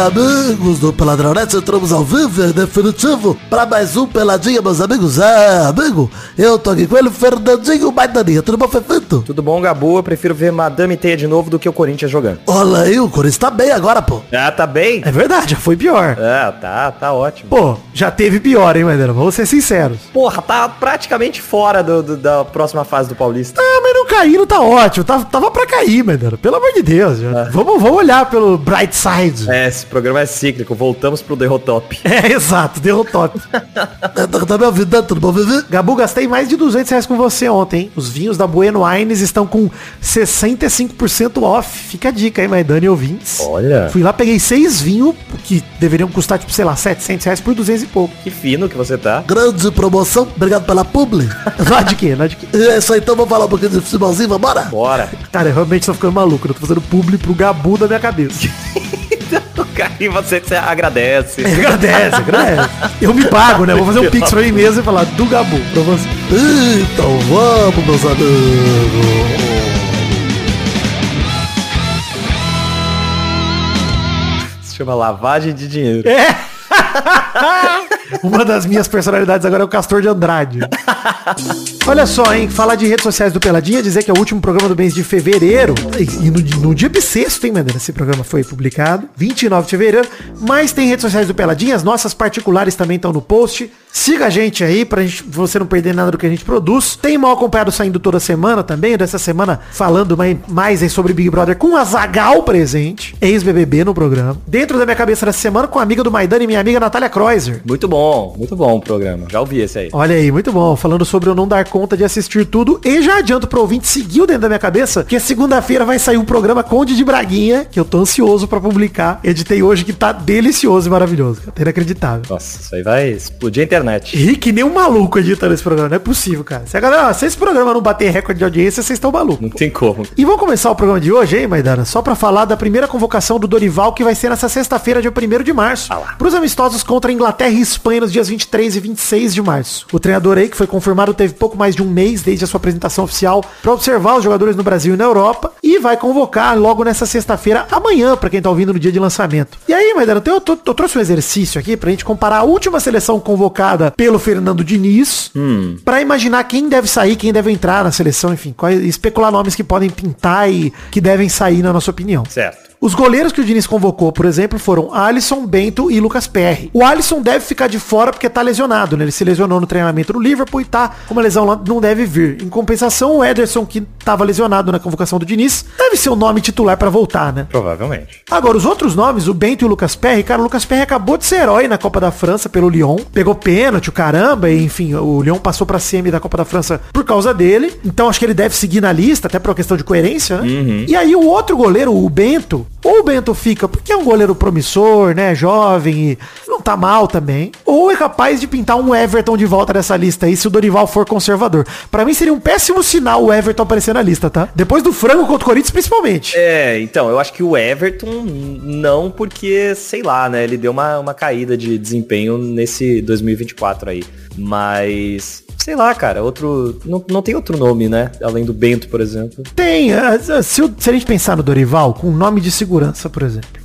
amigos do Peladronete, entramos ao vivo e definitivo para mais um Peladinha, meus amigos. É, amigo, eu tô aqui com ele, Fernandinho Baidaninha. Tudo bom, Fefito? Tudo bom, Gabu? Eu prefiro ver Madame Teia de novo do que o Corinthians jogando. Olha aí, o Corinthians tá bem agora, pô. Ah, tá bem? É verdade, já foi pior. É, tá, tá ótimo. Pô, já teve pior, hein, Maidana? Vamos ser sinceros. Porra, tá praticamente fora do, do- da próxima fase do Paulista. Ah, mas não cair, não tá ótimo. Tava, tava pra cair, Maidana. Pelo amor de Deus. já. Vamos, vamos olhar pelo bright side. É, programa é cíclico. Voltamos pro Derrotop. É, exato, derrotou. É, Tá, tá me ouvindo, né? Tudo bom? Gabu, gastei mais de 200 reais com você ontem, hein? Os vinhos da Bueno Wines estão com 65% off. Fica a dica aí, Maidana e ouvintes. Olha. Fui lá, peguei seis vinhos, que deveriam custar, tipo, sei lá, 700 reais por 200 e pouco. Que fino que você tá. Grande promoção, obrigado pela publi. Lá de quê? Lá de quê? É isso aí, então vamos falar um pouquinho de futebolzinho, vambora? Bora. Cara, eu realmente tô ficando maluco. Eu tô fazendo publi pro Gabu da minha cabeça. E você, você agradece. agradece, agradece. Eu me pago, né? Vou fazer um pix pra mim mesmo e falar do Gabu pra você. Então vamos, meus amigos. Se chama lavagem de dinheiro. Uma das minhas personalidades agora é o Castor de Andrade. Olha só, hein? Falar de redes sociais do Peladinha, dizer que é o último programa do mês de fevereiro. E no, no dia bissexto, hein, Mendeira? Esse programa foi publicado. 29 de fevereiro. Mas tem redes sociais do Peladinha. As nossas particulares também estão no post. Siga a gente aí pra gente, você não perder nada do que a gente produz. Tem mal acompanhado saindo toda semana também. Dessa semana falando mais, mais aí sobre Big Brother com a Zagal presente. Ex-BBB no programa. Dentro da minha cabeça dessa semana com a amiga do Maidana e minha amiga Natália Kreuzer. Muito bom, muito bom o programa. Já ouvi esse aí. Olha aí, muito bom. Falando sobre eu não dar conta de assistir tudo. E já adianto pro ouvinte, seguiu dentro da minha cabeça, que segunda-feira vai sair um programa Conde de Braguinha, que eu tô ansioso pra publicar. Editei hoje, que tá delicioso e maravilhoso. Tá inacreditável. Nossa, isso aí vai explodir a internet. Ri que nem um maluco editando esse programa. Não é possível, cara. Se, a galera, se esse programa não bater recorde de audiência, vocês estão malucos. Não tem como. E vamos começar o programa de hoje, hein, Maidana? Só pra falar da primeira convocação do Dorival, que vai ser nessa sexta-feira, dia 1 de março. Ah. Pros amistosos contra Inglaterra e Espanha nos dias 23 e 26 de março. O treinador aí, que foi confirmado, teve pouco mais de um mês desde a sua apresentação oficial pra observar os jogadores no Brasil e na Europa. E vai convocar logo nessa sexta-feira, amanhã, pra quem tá ouvindo no dia de lançamento. E aí, Maidana, eu, eu, eu trouxe um exercício aqui pra gente comparar a última seleção convocada pelo Fernando Diniz pra imaginar quem deve sair, quem deve entrar na seleção, enfim, quais- especular nomes que podem pintar e que devem sair, na nossa opinião. Certo. Os goleiros que o Diniz convocou, por exemplo, foram Alisson, Bento e Lucas Perry. O Alisson deve ficar de fora porque tá lesionado, né? Ele se lesionou no treinamento do Liverpool e tá com uma lesão lá, não deve vir. Em compensação, o Ederson, que tava lesionado na convocação do Diniz, deve ser o nome titular pra voltar, né? Provavelmente. Agora, os outros nomes, o Bento e o Lucas Perry, cara, o Lucas Perry acabou de ser herói na Copa da França pelo Lyon. Pegou pênalti, o caramba, e enfim, o Lyon passou pra semi da Copa da França por causa dele. Então acho que ele deve seguir na lista, até por uma questão de coerência, né? E aí o outro goleiro, o Bento, ou o Bento fica porque é um goleiro promissor, né, jovem e não tá mal também, ou é capaz de pintar um Everton de volta nessa lista aí se o Dorival for conservador. Pra mim seria um péssimo sinal o Everton aparecer na lista, tá? Depois do frango contra o Corinthians, principalmente. É, então, eu acho que o Everton não, porque, sei lá, né? Ele deu uma, uma caída de desempenho nesse 2024 aí. Mas, sei lá, cara, outro. Não, não tem outro nome, né? Além do Bento, por exemplo. Tem, eh, se, se a gente pensar no Dorival, com nome de segurança, por exemplo.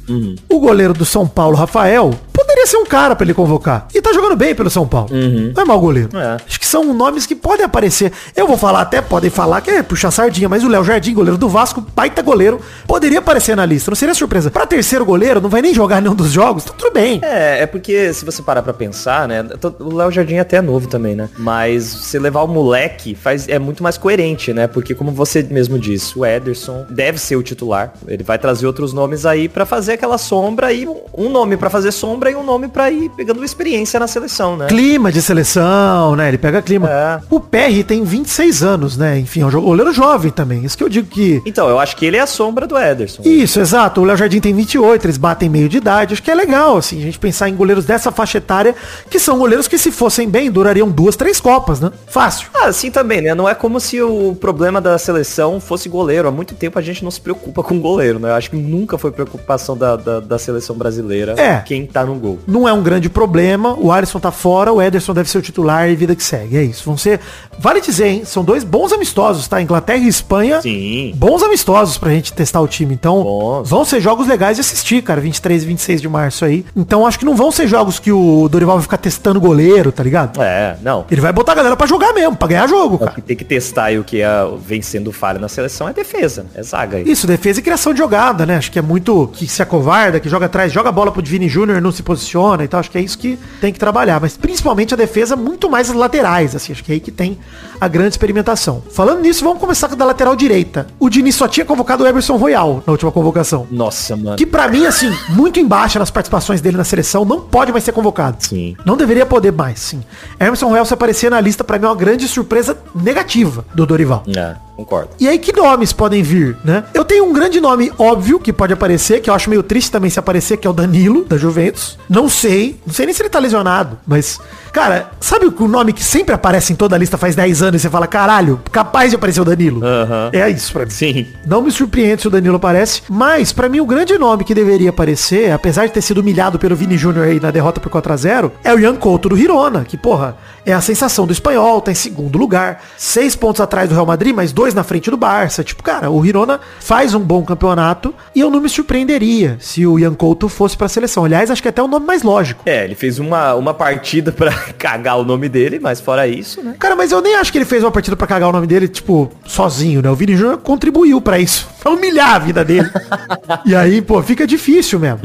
O goleiro do São Paulo, Rafael, poderia ser um cara pra ele convocar. E tá jogando bem pelo São Paulo. Não é mau goleiro. É. Acho que são nomes que podem aparecer. Eu vou falar até, podem falar que é puxar sardinha, mas o Léo Jardim, goleiro do Vasco, baita goleiro, poderia aparecer na lista. Não seria surpresa. Pra terceiro goleiro, não vai nem jogar nenhum dos jogos, tá tudo bem. É, é porque se você parar pra pensar, né? O Léo Jardim até é novo também, né? Mas você levar o moleque faz, é muito mais coerente, né? Porque como você mesmo disse, o Ederson deve ser o titular. Ele vai trazer outros nomes aí pra fazer aquela sombra e um nome pra fazer sombra e um nome pra ir pegando experiência na seleção, né? Clima de seleção, né? Ele pega clima. É. O PR tem 26 anos, né? Enfim, é um goleiro jovem também. Isso que eu digo que Então, eu acho que ele é a sombra do Ederson. Isso, exato. O Léo Jardim tem 28, eles batem meio de idade. Acho que é legal, assim, a gente pensar em goleiros dessa faixa etária, que são goleiros que, se fossem bem, durariam duas, três copas, né? Fácil. Ah, assim também, né? Não é como se o problema da seleção fosse goleiro. Há muito tempo a gente não se preocupa com goleiro, né? Eu acho que nunca foi preocupação da, da, da seleção brasileira É. quem tá no gol. Não é um grande problema. O Alisson tá fora, o Ederson deve ser o titular e vida que segue. É isso. Vão ser. Vale dizer, hein? São dois bons amistosos, tá? Inglaterra e Espanha. Sim. Bons amistosos pra gente testar o time. Então, vão ser jogos legais de assistir, cara. 23 e 26 de março aí. Então, acho que não vão ser jogos que o Dorival vai ficar testando goleiro, tá ligado? É, não. Ele vai botar a galera pra jogar mesmo, pra ganhar jogo, O cara. que tem que testar e o que é vem sendo falha na seleção é defesa, é zaga aí. Isso, defesa e criação de jogada, né? Acho que é muito que se acovarda, que joga atrás, joga a bola pro Vini Júnior, não se posiciona e tal. Acho que é isso que tem que trabalhar. Mas principalmente a defesa, muito mais as laterais, assim. Acho que é aí que tem a grande experimentação. Falando nisso, vamos começar da lateral direita. O Diniz só tinha convocado o Emerson Royal na última convocação. Nossa, mano. Que pra mim, assim, muito embaixo nas participações dele na seleção, não pode mais ser convocado. Sim. Não deveria poder mais, sim. Emerson Royal se aparecer na lista, pra mim, é uma grande surpresa negativa do Dorival. É, concordo. E aí, que nomes podem vir, né? Eu tenho um grande nome óbvio que pode aparecer, que eu acho meio triste também se aparecer, que é o Danilo, da Juventus. Não sei, não sei nem se ele tá lesionado, mas... Cara, sabe o nome que sempre aparece em toda a lista faz 10 anos e você fala, caralho, capaz de aparecer o Danilo? Aham. É isso pra mim. Sim. Não me surpreende se o Danilo aparece, mas pra mim o grande nome que deveria aparecer, apesar de ter sido humilhado pelo Vini Júnior aí na derrota por 4 a 0 é o Ian Couto do Hirona, que porra, é a sensação do espanhol, tá em segundo lugar, seis pontos atrás do Real Madrid, mas dois na frente do Barça. Tipo, cara, o Hirona faz um bom campeonato e eu não me surpreenderia se o Ian Couto fosse pra seleção. Aliás, acho que é até o nome mais lógico. É, ele fez uma, uma partida pra cagar o nome dele, mas fora isso, né? Cara, mas eu nem acho que ele fez uma partida pra cagar o nome dele, tipo, sozinho, né? O Vini Júnior contribuiu pra isso. Pra humilhar a vida dele. e aí, pô, fica difícil mesmo.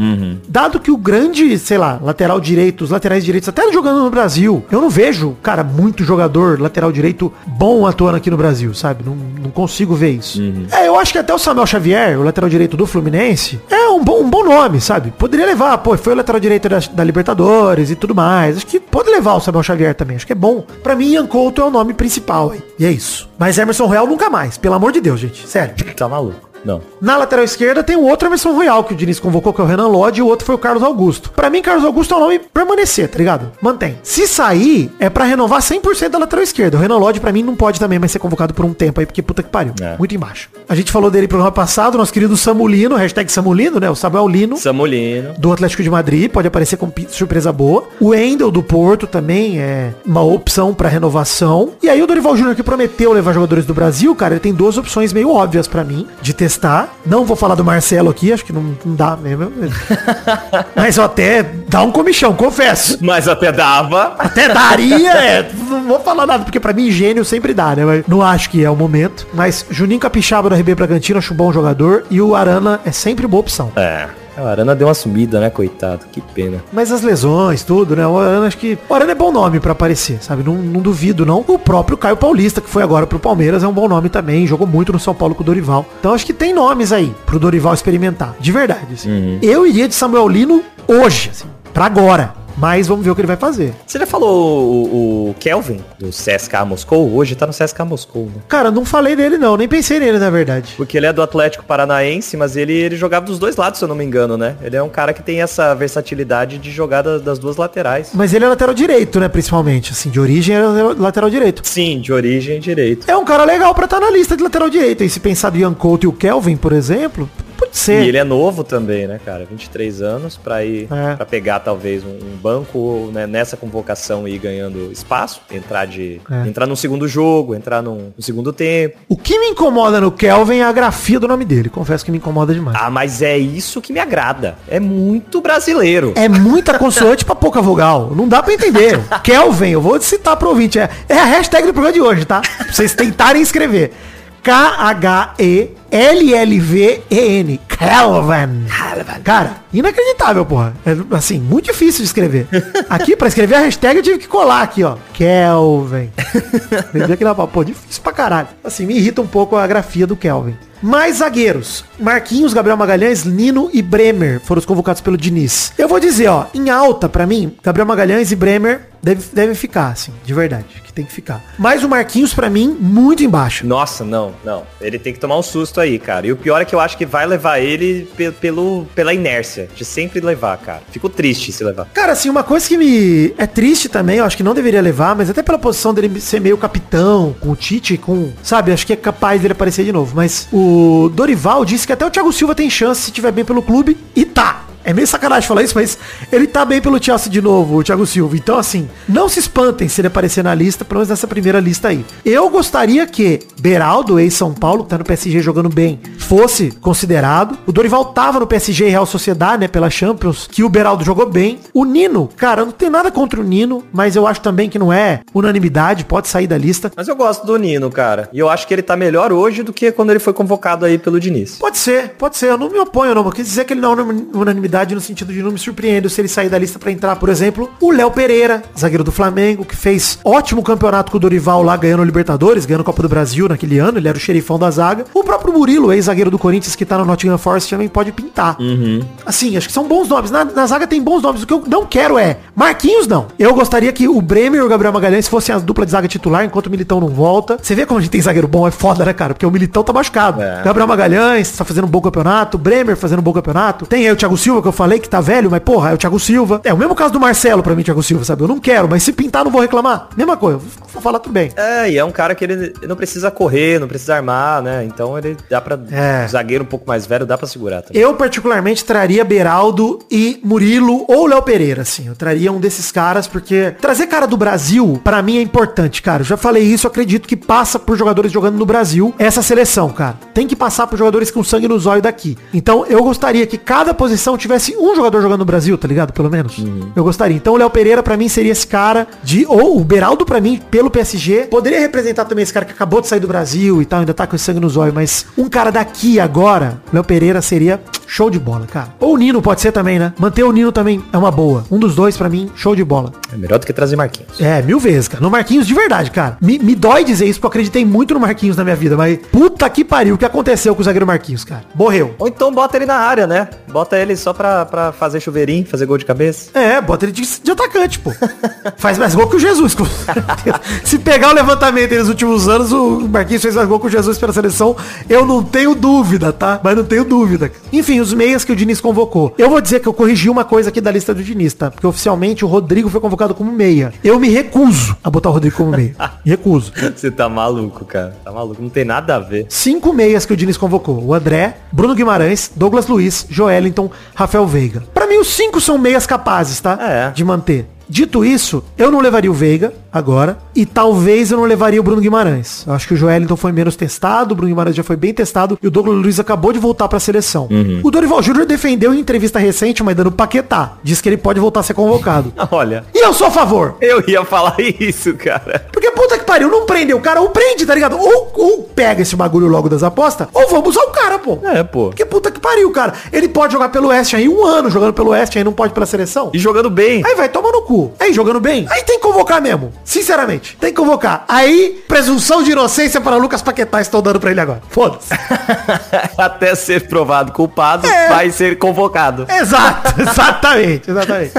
Dado que o grande, sei lá, lateral direito, os laterais direitos, até jogando no Brasil, eu não vejo, cara, muito jogador lateral direito bom atuando aqui no Brasil, sabe? Não, não consigo ver isso. É, eu acho que até o Samuel Xavier, o lateral direito do Fluminense, é um bom, um bom nome, sabe? Poderia levar, pô, foi o lateral direito da, da Libertadores e tudo mais. Acho que pode levar o Samuel Xavier também. Acho que é bom. Pra mim, Ian Couto é o nome principal aí. E é isso. Mas Emerson Real nunca mais. Pelo amor de Deus, gente. Sério. Tá maluco. Não. Na lateral esquerda tem o outro Emerson Royal que o Diniz convocou, que é o Renan Lodge, e o outro foi o Carlos Augusto. Pra mim, Carlos Augusto é o nome permanecer, tá ligado? Mantém. Se sair, é pra renovar 100% da lateral esquerda. O Renan Lodge, pra mim, não pode também mais ser convocado por um tempo aí, porque puta que pariu. É. Muito embaixo. A gente falou dele no programa passado, nosso querido Samulino, hashtag Samulino, né? O Samuel Lino. Samolino. Do Atlético de Madrid, pode aparecer com surpresa boa. O Endel do Porto também é uma opção pra renovação. E aí o Dorival Júnior que prometeu levar jogadores do Brasil, cara, ele tem duas opções meio óbvias pra mim de testar. Não vou falar do Marcelo aqui, acho que não, não dá mesmo. Mas eu até dá um comichão, confesso. Mas até dava. Até daria, é, não vou falar nada, porque pra mim gênio sempre dá, né? Mas não acho que é o momento. Mas Juninho Capixaba do RB Bragantino, acho um bom jogador. E o Arana é sempre boa opção. É. A Arana deu uma sumida, né, coitado? Que pena. Mas as lesões, tudo, né? O Arana, acho que. O Arana é bom nome pra aparecer, sabe? Não, não duvido, não. O próprio Caio Paulista, que foi agora pro Palmeiras, é um bom nome também. Jogou muito no São Paulo com o Dorival. Então acho que tem nomes aí pro Dorival experimentar. De verdade. assim. Eu iria de Samuel Lino hoje, assim, pra agora. Mas vamos ver o que ele vai fazer. Você já falou o, o Kelvin, do CSKA Moscou? Hoje tá no CSKA Moscou, né? Cara, não falei dele não, nem pensei nele, na verdade. Porque ele é do Atlético Paranaense, mas ele, ele jogava dos dois lados, se eu não me engano, né? Ele é um cara que tem essa versatilidade de jogar da- das duas laterais. Mas ele é lateral direito, né? Principalmente, assim, de origem é lateral direito. Sim, de origem direito. É um cara legal pra estar na lista de lateral direito. E se pensar do Ian Couto e o Kelvin, por exemplo, pode ser. E ele é novo também, né, cara? 23 anos pra ir É. para pegar talvez um, um banco né, nessa convocação e ir ganhando espaço, entrar de É. entrar num segundo jogo, entrar num, no segundo tempo. O que me incomoda no Kelvin é a grafia do nome dele. Confesso que me incomoda demais. Ah, mas é isso que me agrada. É muito brasileiro. É muita consoante pra pouca vogal. Não dá pra entender. Kelvin, eu vou citar pro ouvinte. É, é a hashtag do programa de hoje, tá? Pra vocês tentarem escrever. K-H-E-L-L-V-E-N. Kelvin. Cara, inacreditável, porra. É, assim, muito difícil de escrever. Aqui, pra escrever a hashtag, eu tive que colar aqui, ó. Kelvin. Entendeu aqui na pô, difícil pra caralho. Assim, me irrita um pouco a grafia do Kelvin. Mais zagueiros. Marquinhos, Gabriel Magalhães, Nino e Bremer foram os convocados pelo Diniz. Eu vou dizer, ó, em alta pra mim, Gabriel Magalhães e Bremer deve- devem ficar, assim, de verdade, tem que ficar. Mas o Marquinhos, pra mim, muito embaixo. Nossa, não, não. Ele tem que tomar um susto aí, cara. E o pior é que eu acho que vai levar ele pe- pelo, pela inércia de sempre levar, cara. Fico triste se levar. Cara, assim, uma coisa que me é triste também, eu acho que não deveria levar, mas até pela posição dele ser meio capitão, com o Tite, com, sabe, acho que é capaz dele aparecer de novo. Mas o Dorival disse que até o Thiago Silva tem chance se tiver bem pelo clube, e tá. É meio sacanagem falar isso, mas ele tá bem pelo Chelsea de novo, o Thiago Silva. Então, assim, não se espantem se ele aparecer na lista, pelo menos nessa primeira lista aí. Eu gostaria que Beraldo, ex-São Paulo, que tá no PSG jogando bem, fosse considerado. O Dorival tava no PSG e Real Sociedade, né, pela Champions, que o Beraldo jogou bem. O Nino, cara, não tenho nada contra o Nino, mas eu acho também que não é unanimidade, pode sair da lista. Mas eu gosto do Nino, cara. E eu acho que ele tá melhor hoje do que quando ele foi convocado aí pelo Diniz. Pode ser, pode ser. Eu não me oponho, não. Eu quis dizer que ele não é unanimidade no sentido de não me surpreendo se ele sair da lista para entrar, por exemplo, o Léo Pereira, zagueiro do Flamengo, que fez ótimo campeonato com o Dorival lá, ganhando o Libertadores, ganhando Copa do Brasil naquele ano. Ele era o xerifão da zaga. O próprio Murilo, ex-zagueiro do Corinthians, que tá no Nottingham Forest, também pode pintar. Uhum. Assim, acho que são bons nomes. Na, na, zaga tem bons nomes. O que eu não quero é Marquinhos, não. Eu gostaria que o Bremer e o Gabriel Magalhães fossem as dupla de zaga titular, enquanto o Militão não volta. Você vê como a gente tem zagueiro bom, é foda, né, cara? Porque o Militão tá machucado. É. Gabriel Magalhães tá fazendo um bom campeonato, Bremer fazendo um bom campeonato. Tem aí o Thiago Silva, que eu falei que tá velho, mas porra, é o Thiago Silva. É o mesmo caso do Marcelo pra mim, Thiago Silva, sabe? Eu não quero, mas se pintar não vou reclamar. Mesma coisa, vou falar tudo bem. É, e é um cara que ele não precisa correr, não precisa armar, né? Então ele dá pra... É. Zagueiro um pouco mais velho, dá pra segurar também. Eu particularmente traria Beraldo e Murilo ou Léo Pereira, assim. Eu traria um desses caras, porque trazer cara do Brasil, para mim é importante, cara. Eu já falei isso, acredito que passa por jogadores jogando no Brasil essa seleção, cara. Tem que passar por jogadores com sangue nos olhos daqui. Então eu gostaria que cada posição tivesse um jogador jogando no Brasil, tá ligado? Pelo menos. Uhum. Eu gostaria. Então o Léo Pereira para mim seria esse cara de ou o Beraldo para mim pelo PSG poderia representar também esse cara que acabou de sair do Brasil e tal, ainda tá com sangue nos olhos, mas um cara daqui agora, Léo Pereira seria show de bola, cara. Ou o Nino pode ser também, né? Manter o Nino também é uma boa. Um dos dois para mim, show de bola. É melhor do que trazer Marquinhos. É, mil vezes, cara. No Marquinhos de verdade, cara. Me, me dói dizer isso porque eu acreditei muito no Marquinhos na minha vida, mas puta que pariu, o que aconteceu com o zagueiro Marquinhos, cara? Morreu. Ou então bota ele na área, né? Bota ele só pra, pra fazer chuveirinho, fazer gol de cabeça. É, bota ele de, de atacante, pô. Faz mais gol que o Jesus. Se pegar o levantamento nos últimos anos, o Marquinhos fez mais gol que o Jesus pela seleção. Eu não tenho dúvida, tá? Mas não tenho dúvida. Enfim, os meias que o Diniz convocou. Eu vou dizer que eu corrigi uma coisa aqui da lista do Diniz, tá? Porque oficialmente o Rodrigo foi convocado como meia. Eu me recuso a botar o Rodrigo como meia. Me recuso. Você tá maluco, cara. Tá maluco. Não tem nada a ver. Cinco meias que o Diniz convocou. O André, Bruno Guimarães, Douglas Luiz, Joelinton, Rafael Veiga. Para mim, os cinco são meias capazes, tá? É. De manter. Dito isso, eu não levaria o Veiga agora. E talvez eu não levaria o Bruno Guimarães. Eu acho que o Joelinton foi menos testado, o Bruno Guimarães já foi bem testado e o Douglas Luiz acabou de voltar para a seleção. Uhum. O Dorival Júnior defendeu em entrevista recente, mas dando Paquetá. Diz que ele pode voltar a ser convocado. Olha. E eu sou a favor. Eu ia falar isso, cara. Porque puta que pariu, não prendeu o cara, ou prende, tá ligado? Ou, ou pega esse bagulho logo das apostas, ou vamos usar o cara, pô. É, pô. Porque puta que pariu, cara. Ele pode jogar pelo Oeste aí um ano jogando pelo Oeste aí, não pode pela seleção. E jogando bem. Aí vai, toma no cu. Aí jogando bem. Aí tem que convocar mesmo. Sinceramente. Tem que convocar. Aí, presunção de inocência para Lucas Paquetá estão dando pra ele agora. Foda-se. Até ser provado culpado, é. vai ser convocado. Exato, exatamente, exatamente.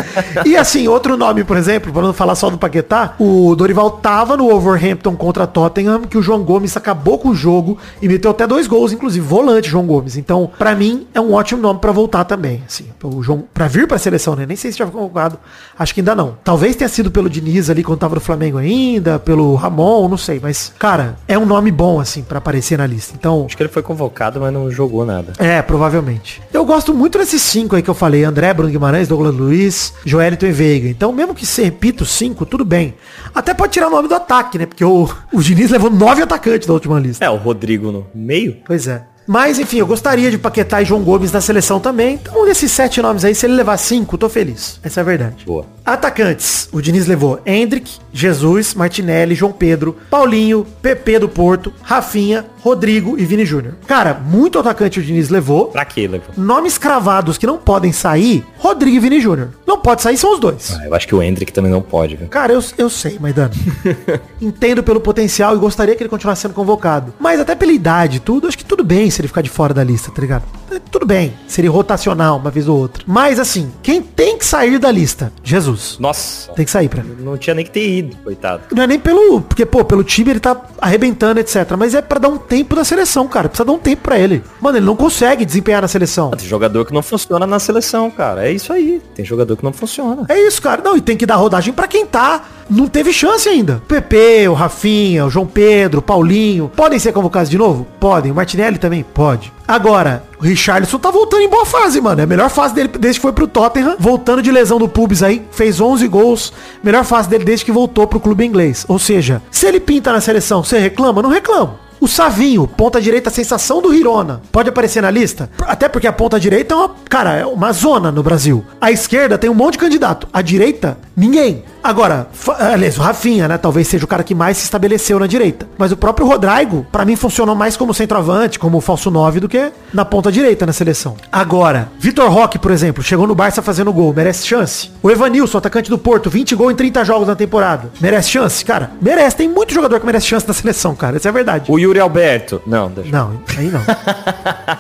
e assim, outro nome, por exemplo, para não falar só do Paquetá, o Dorival tava no Wolverhampton contra Tottenham, que o João Gomes acabou com o jogo e meteu até dois gols, inclusive volante João Gomes. Então, para mim, é um ótimo nome para voltar também, assim. O João, para vir para a seleção, né? Nem sei se já foi convocado, acho que ainda não. Talvez tenha sido pelo Diniz ali quando tava no Flamengo ainda, pelo Ramon, não sei, mas cara, é um nome bom assim para aparecer na lista. Então, acho que ele foi convocado, mas não jogou nada. É, provavelmente. Eu gosto muito desses cinco aí que eu falei, André, Bruno Guimarães, Douglas Luiz, Joelito e Veiga. Então, mesmo que se repita os cinco, tudo bem. Até pode tirar o nome do ataque, né? Porque o, o Diniz levou nove atacantes da última lista. É, o Rodrigo no meio. Pois é. Mas, enfim, eu gostaria de Paquetá e João Gomes na seleção também. Então, desses sete nomes aí, se ele levar cinco, tô feliz. Essa é a verdade. Boa. Atacantes. O Diniz levou Hendrick, Jesus, Martinelli, João Pedro, Paulinho, PP do Porto, Rafinha, Rodrigo e Vini Júnior. Cara, muito atacante o Diniz levou. Pra que levou? Nomes cravados que não podem sair, Rodrigo e Vini Júnior. Não pode sair, são os dois. Ah, eu acho que o Hendrick também não pode, viu? Cara, eu, eu sei, Maidano. Entendo pelo potencial e gostaria que ele continuasse sendo convocado. Mas até pela idade tudo, acho que tudo bem se ele ficar de fora da lista, tá ligado? É, tudo bem, seria rotacional uma vez ou outra. Mas assim, quem tem que sair da lista? Jesus. Nossa. Tem que sair pra Não tinha nem que ter ido, coitado. Não é nem pelo... Porque, pô, pelo time ele tá arrebentando, etc. Mas é para dar um tempo da seleção, cara. Precisa dar um tempo para ele. Mano, ele não consegue desempenhar na seleção. Tem jogador que não funciona na seleção, cara. É isso aí. Tem jogador que não funciona. É isso, cara. Não, e tem que dar rodagem para quem tá não teve chance ainda. PP, o Rafinha, o João Pedro, o Paulinho, podem ser convocados de novo? Podem. O Martinelli também? Pode. Agora, o Richarlison tá voltando em boa fase, mano. É a melhor fase dele desde que foi pro Tottenham. Voltando de lesão do pubis aí, fez 11 gols. Melhor fase dele desde que voltou pro clube inglês. Ou seja, se ele pinta na seleção, você reclama? Não reclamo. O Savinho, ponta direita, sensação do Hirona. Pode aparecer na lista? Até porque a ponta direita é uma, cara, é uma zona no Brasil. A esquerda tem um monte de candidato. A direita, ninguém. Agora, aliás, o Rafinha, né? Talvez seja o cara que mais se estabeleceu na direita. Mas o próprio Rodrigo, para mim, funcionou mais como centroavante, como falso 9 do que na ponta direita na seleção. Agora, Vitor Roque, por exemplo, chegou no Barça fazendo gol, merece chance. O Evanilson, atacante do Porto, 20 gols em 30 jogos na temporada. Merece chance? Cara, merece. Tem muito jogador que merece chance na seleção, cara. Essa é verdade. O Yuri Alberto. Não, deixa. Não, aí não.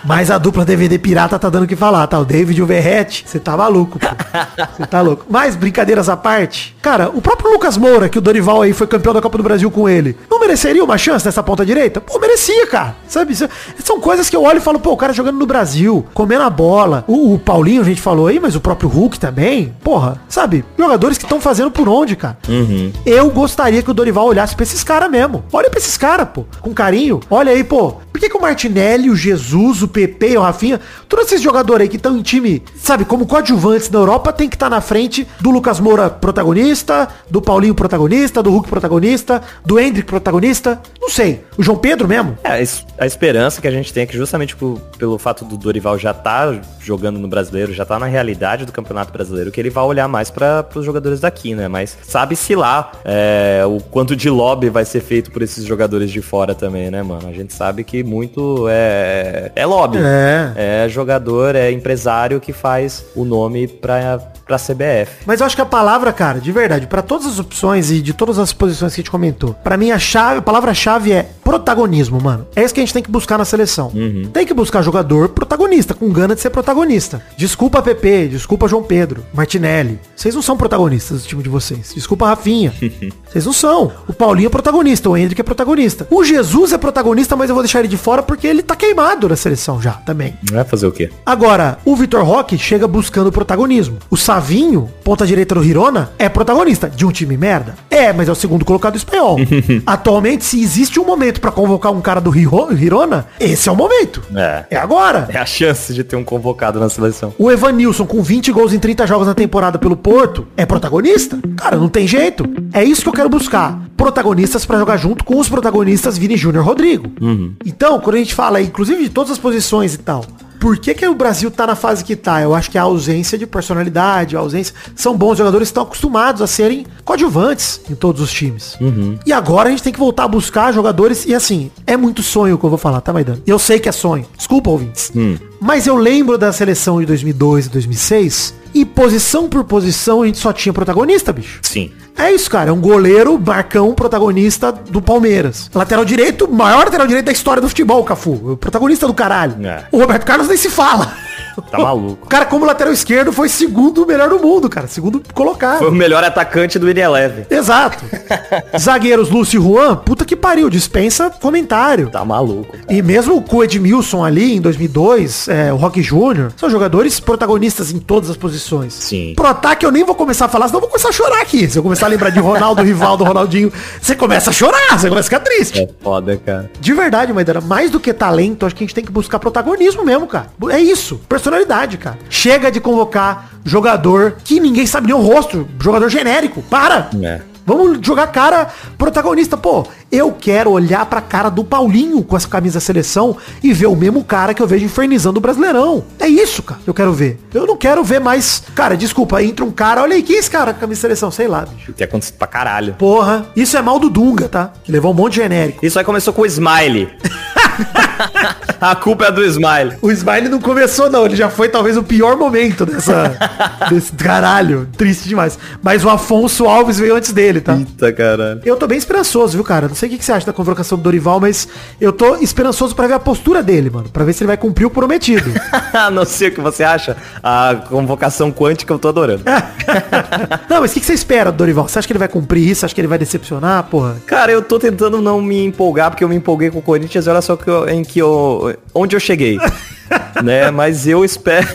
Mas a dupla DVD pirata tá dando o que falar, tá? O David e o Verrete, você tá maluco, pô. Você tá louco. Mas, brincadeiras à parte, cara, o próprio Lucas Moura, que o Dorival aí foi campeão da Copa do Brasil com ele, não mereceria uma chance nessa ponta direita? Pô, merecia, cara. Sabe? São coisas que eu olho e falo, pô, o cara jogando no Brasil, comendo a bola. O, o Paulinho, a gente falou aí, mas o próprio Hulk também. Porra, sabe? Jogadores que estão fazendo por onde, cara? Uhum. Eu gostaria que o Dorival olhasse pra esses caras mesmo. Olha pra esses caras, pô. Com carinho. Olha aí, pô. Por que, que o Martinelli, o Jesus, o PP, o Rafinha, todos esses jogadores aí que estão em time, sabe, como coadjuvantes da Europa, tem que estar tá na frente do Lucas Moura protagonista, do Paulinho protagonista, do Hulk protagonista, do Hendrick protagonista. Não sei. O João Pedro mesmo. É, a esperança que a gente tem é que justamente por, pelo fato do Dorival já tá jogando no brasileiro, já tá na realidade do Campeonato Brasileiro, que ele vai olhar mais para os jogadores daqui, né? Mas sabe-se lá é, o quanto de lobby vai ser feito por esses jogadores de fora também, né, mano? A gente sabe que muito é, é lobby. É. É jogador, é empresário que faz o nome pra, pra CBF. Mas eu acho que a palavra, cara, de verdade, para todas as opções e de todas as posições que a gente comentou, para mim a chave, a palavra-chave é protagonismo, mano. É isso que a gente tem que buscar na seleção. Uhum. Tem que buscar jogador protagonista, com gana de ser protagonista. Desculpa PP, desculpa João Pedro, Martinelli. Vocês não são protagonistas do time de vocês. Desculpa Rafinha. Vocês não são. O Paulinho é protagonista, o Hendrick é protagonista. O Jesus é protagonista, mas eu vou deixar ele de fora porque ele tá queimado na seleção já, também. Não vai fazer o quê? Agora, o Vitor Roque chega buscando protagonismo. O Savinho, ponta direita do Hirona, é protagonista de um time merda. É, mas é o segundo colocado espanhol. Atualmente, se existe um momento para convocar um cara do Hirona, esse é o momento. É. É agora. É a chance de ter um convocado na seleção. O Evanilson, com 20 gols em 30 jogos na temporada pelo Porto, é protagonista? Cara, não tem jeito. É isso que eu quero buscar. Protagonistas para jogar junto com os protagonistas Vini Júnior Rodrigo. Uhum. Então, quando a gente fala, inclusive de todas as posições e tal, por que, que o Brasil tá na fase que tá? Eu acho que a ausência de personalidade, a ausência. São bons jogadores que estão acostumados a serem coadjuvantes em todos os times. Uhum. E agora a gente tem que voltar a buscar jogadores. E assim, é muito sonho que eu vou falar, tá, Maidano? Eu sei que é sonho. Desculpa, ouvintes. Hum. Mas eu lembro da seleção de 2002 e 2006. E posição por posição a gente só tinha protagonista, bicho. Sim. É isso, cara. É um goleiro, Marcão, protagonista do Palmeiras. Lateral direito, maior lateral direito da história do futebol, Cafu. Protagonista do caralho. É. O Roberto Carlos nem se fala. Tá maluco. O cara, como lateral esquerdo, foi segundo melhor do mundo, cara. Segundo colocado. Foi o melhor atacante do Eleven. Exato. Zagueiros Lúcio e Juan, puta que pariu, dispensa comentário. Tá maluco. cara. E mesmo com o Edmilson ali em 2002, é, o Rock Júnior, são jogadores protagonistas em todas as posições. Sim. Pro ataque eu nem vou começar a falar, senão eu vou começar a chorar aqui. Se eu começar a lembrar de Ronaldo, Rivaldo, Ronaldinho, você começa a chorar, você começa a ficar triste. É foda, cara. De verdade, Maidana, mais do que talento, acho que a gente tem que buscar protagonismo mesmo, cara. É isso, personalidade, cara. Chega de convocar jogador que ninguém sabe nem o rosto, jogador genérico. Para! É. Vamos jogar cara protagonista. Pô, eu quero olhar pra cara do Paulinho com essa camisa seleção e ver o mesmo cara que eu vejo infernizando o Brasileirão. É isso, cara, que eu quero ver. Eu não quero ver mais... Cara, desculpa, entra um cara... Olha aí, quem é esse cara com a camisa seleção? Sei lá, bicho. Tem acontecido pra caralho. Porra, isso é mal do Dunga, tá? Que levou um monte de genérico. Isso aí começou com o Smiley. a culpa é do Smiley. O Smiley não começou, não. Ele já foi talvez o pior momento dessa. desse caralho. Triste demais. Mas o Afonso Alves veio antes dele, tá? Eita, caralho. Eu tô bem esperançoso, viu, cara? Não sei o que você acha da convocação do Dorival, mas eu tô esperançoso pra ver a postura dele, mano. Pra ver se ele vai cumprir o prometido. não sei o que você acha. A convocação quântica eu tô adorando. não, mas o que você espera do Dorival? Você acha que ele vai cumprir isso? Acha que ele vai decepcionar, porra? Cara, eu tô tentando não me empolgar, porque eu me empolguei com o Corinthians, olha só que eu- em que eu. onde eu cheguei. né? Mas eu espero.